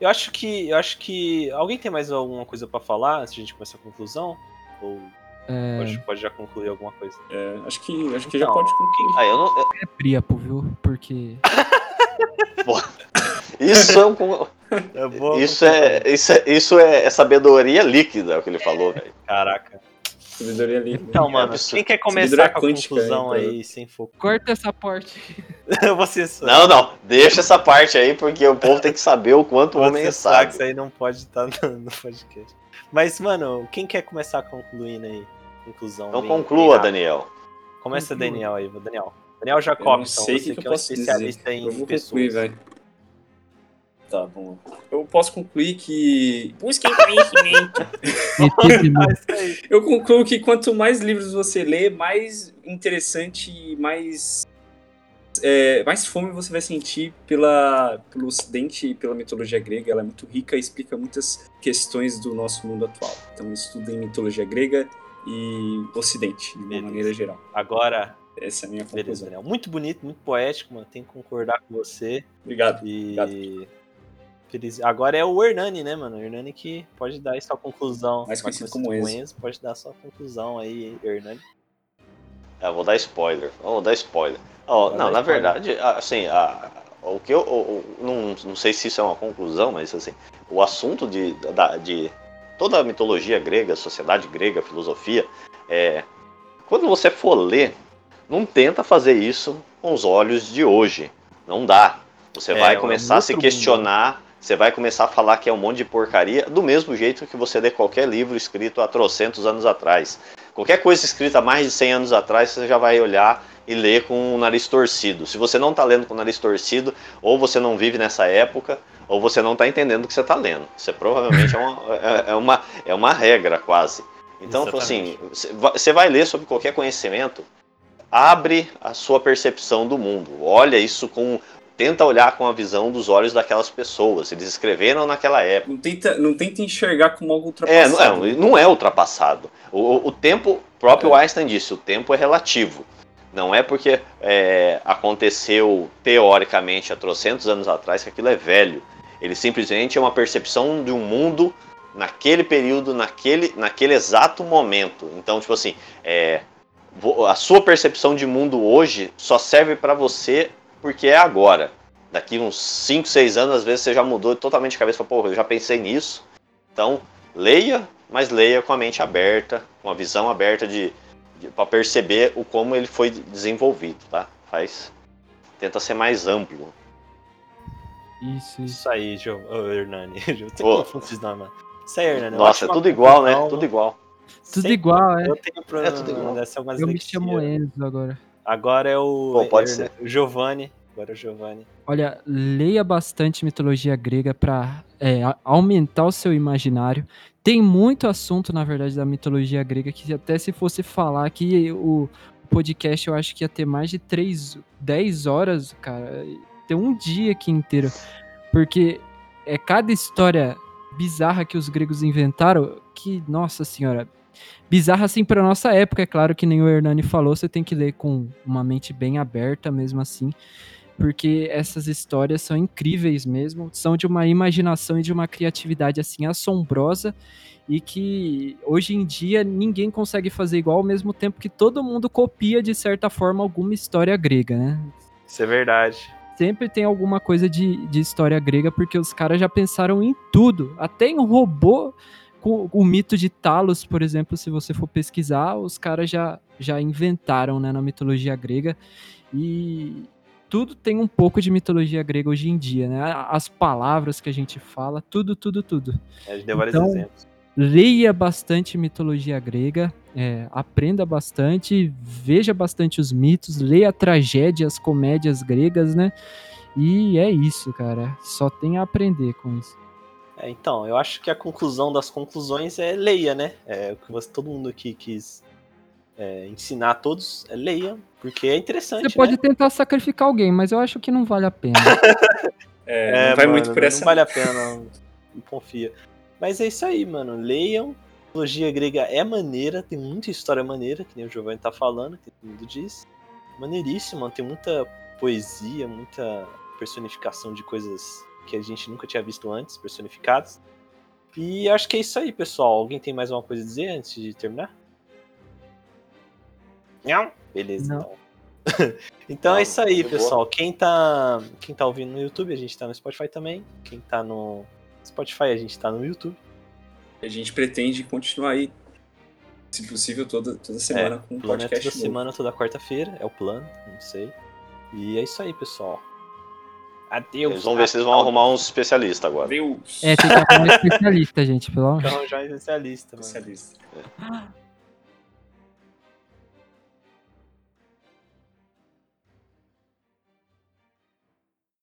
S1: Eu acho que. Eu acho que. Alguém tem mais alguma coisa pra falar antes de a gente começar a conclusão? Ou
S2: É,
S1: pode, pode já concluir alguma coisa?
S4: É, acho que, acho que já
S1: Então,
S4: pode concluir.
S3: Ah, eu não.
S2: é Priapo, viu? Porque
S3: Isso é um. (laughs)
S1: É boa
S3: Isso é, isso é, isso é, é sabedoria líquida, é o que ele falou, velho.
S1: Caraca.
S4: Sabedoria livre.
S1: Então, mano, quem quer começar
S4: Sabedoria
S1: com a
S4: quântica,
S1: conclusão
S4: hein,
S1: aí, sem foco?
S2: corta essa parte. (laughs)
S3: Não, não, deixa essa parte aí, porque o povo tem que saber o quanto o homem é
S1: Você sabe que
S3: sábio.
S1: isso aí não pode estar no, no podcast. Mas, mano, quem quer começar concluindo aí? Conclusão.
S3: Então
S1: bem-
S3: conclua,
S1: bem.
S3: Daniel.
S1: Começa. Daniel aí, Daniel. Daniel
S4: Eu
S1: Jacobson,
S4: não sei o
S1: você
S4: que,
S1: que,
S4: que
S1: é
S4: eu
S1: um
S4: posso
S1: especialista
S4: dizer.
S1: em
S4: Eu vou
S1: pessoas.
S4: concluir. Tá, lá. Eu posso concluir que. Busquem conhecimento. (laughs)
S1: Aí.
S4: Eu concluo que quanto mais livros você lê, mais interessante e mais. é, mais fome você vai sentir pela, pelo ocidente e pela mitologia grega. Ela é muito rica e explica muitas questões do nosso mundo atual. Então estudem mitologia grega e ocidente, de uma
S1: Beleza.
S4: maneira geral.
S1: Agora,
S4: Essa é a minha
S1: beleza,
S4: conclusão.
S1: Daniel. Muito bonito, muito poético, mano. Tenho que concordar com você.
S4: Obrigado.
S1: E. Agora é o Hernani, né, mano? O Hernani que pode dar sua conclusão.
S4: Mais conhecido como Enzo.
S1: Pode dar sua conclusão aí, Hernani.
S3: Eu vou dar spoiler. Eu vou dar spoiler.
S1: Vai
S3: não,
S1: dar
S3: na
S1: spoiler.
S3: verdade, assim, a- o que eu. o- o- não, não sei se isso é uma conclusão, mas assim, o assunto de, da- de toda a mitologia grega, sociedade grega, filosofia, é. Quando você for ler, não tenta fazer isso com os olhos de hoje. Não dá. Você
S1: É,
S3: vai
S1: é
S3: começar a se questionar, você vai começar a falar que é um monte de porcaria, do mesmo jeito que você lê qualquer livro escrito há trocentos anos atrás. Qualquer coisa escrita há mais de 100 anos atrás, você já vai olhar e ler com o nariz torcido. Se você não está lendo com o nariz torcido, ou você não vive nessa época, ou você não está entendendo o que você está lendo. Isso é, provavelmente é uma, é, é uma, é uma regra quase. Então, tipo assim, você vai- você vai ler sobre qualquer conhecimento, abre a sua percepção do mundo. Olha isso com. Tenta olhar com a visão dos olhos daquelas pessoas. Eles escreveram naquela época.
S4: Não tenta, não tenta enxergar como algo
S3: É,
S4: ultrapassado.
S3: não é, não é ultrapassado. O, o- tempo, próprio Einstein disse, o tempo é relativo. Não é porque é, aconteceu teoricamente há trocentos anos atrás que aquilo é velho. Ele simplesmente é uma percepção de um mundo naquele período, naquele, naquele exato momento. Então, tipo assim, é, a sua percepção de mundo hoje só serve para você porque é agora. Daqui uns 5, 6 anos, às vezes você já mudou totalmente a cabeça. Pô, eu já pensei nisso. Então, leia, mas leia com a mente aberta, com a visão aberta de, para perceber o como ele foi desenvolvido, tá? Faz tenta ser mais amplo.
S2: Isso, isso.
S1: Isso aí, Jo- ô, Hernani. (laughs) Eu tô nome, mano. Isso aí, Hernani.
S3: Nossa, é tudo igual, né? Tudo igual.
S2: Tudo
S1: Sempre-
S2: igual, é.
S1: Eu tenho problema.
S3: É tudo igual.
S1: algumas
S2: Eu me chamo Enzo agora.
S1: Agora é o.
S3: Bom, pode
S1: Herna- o Giovanni. Agora é o Giovanni.
S2: Olha, leia bastante mitologia grega para aumentar o seu imaginário. Tem muito assunto, na verdade, da mitologia grega que até se fosse falar aqui, o podcast eu acho que ia ter mais de 3, 10 horas, cara. Tem um dia aqui inteiro. Porque é cada história bizarra que os gregos inventaram que, nossa senhora, bizarra assim para nossa época, é claro que nem o Hernani falou, você tem que ler com uma mente bem aberta mesmo assim porque essas histórias são incríveis mesmo, são de uma imaginação e de uma criatividade assim assombrosa e que hoje em dia ninguém consegue fazer igual ao mesmo tempo que todo mundo copia de certa forma alguma história grega, né?
S1: Isso é verdade.
S2: Sempre tem alguma coisa de, de história grega porque os caras já pensaram em tudo, até em robô com o mito de Talos, por exemplo, se você for pesquisar, os caras já, já inventaram né, na mitologia grega e tudo tem um pouco de mitologia grega hoje em dia, né? As palavras que a gente fala, tudo, tudo, tudo.
S1: A gente deu vários
S2: Então,
S1: exemplos.
S2: Leia bastante mitologia grega, é, aprenda bastante, veja bastante os mitos, leia tragédias, comédias gregas, né? E é isso, cara. Só tem a aprender com isso.
S1: É, então, eu acho que a conclusão das conclusões é leia, né? É o que você, todo mundo aqui quis é, ensinar a todos é leia, porque é interessante.
S2: Você pode
S1: né?
S2: tentar sacrificar alguém, mas eu acho que não vale a pena. (laughs)
S4: É, não vai
S1: mano,
S4: muito por essa.
S1: Não vale a pena, não. Não confia. Mas é isso aí, mano. Leiam. Mitologia grega é maneira, tem muita história maneira, que nem o Giovanni tá falando, que todo mundo diz. Maneiríssimo, tem muita poesia, muita personificação de coisas que a gente nunca tinha visto antes, personificadas. E acho que é isso aí, pessoal. Alguém tem mais alguma coisa a dizer antes de terminar? Não? Beleza,
S2: Não.
S1: então. (laughs) então
S3: Não,
S1: é isso aí,
S3: boa.
S1: pessoal. Quem tá, quem tá ouvindo no YouTube, a gente tá no Spotify também. Quem tá no Spotify, a gente tá no YouTube.
S4: A gente pretende continuar aí, se possível, toda, toda semana com
S1: O
S4: um
S1: plano é
S4: podcast
S1: toda
S4: novo.
S1: semana, toda quarta-feira. É o plano, não sei. E é isso aí, pessoal. Adeus.
S3: Eles vão ver se eles vão arrumar uns especialistas agora.
S4: Deus!
S2: É, tem que arrumar um especialista, gente, pelo (laughs) amor.
S1: Então, já é especialista, mano.
S4: Especialista.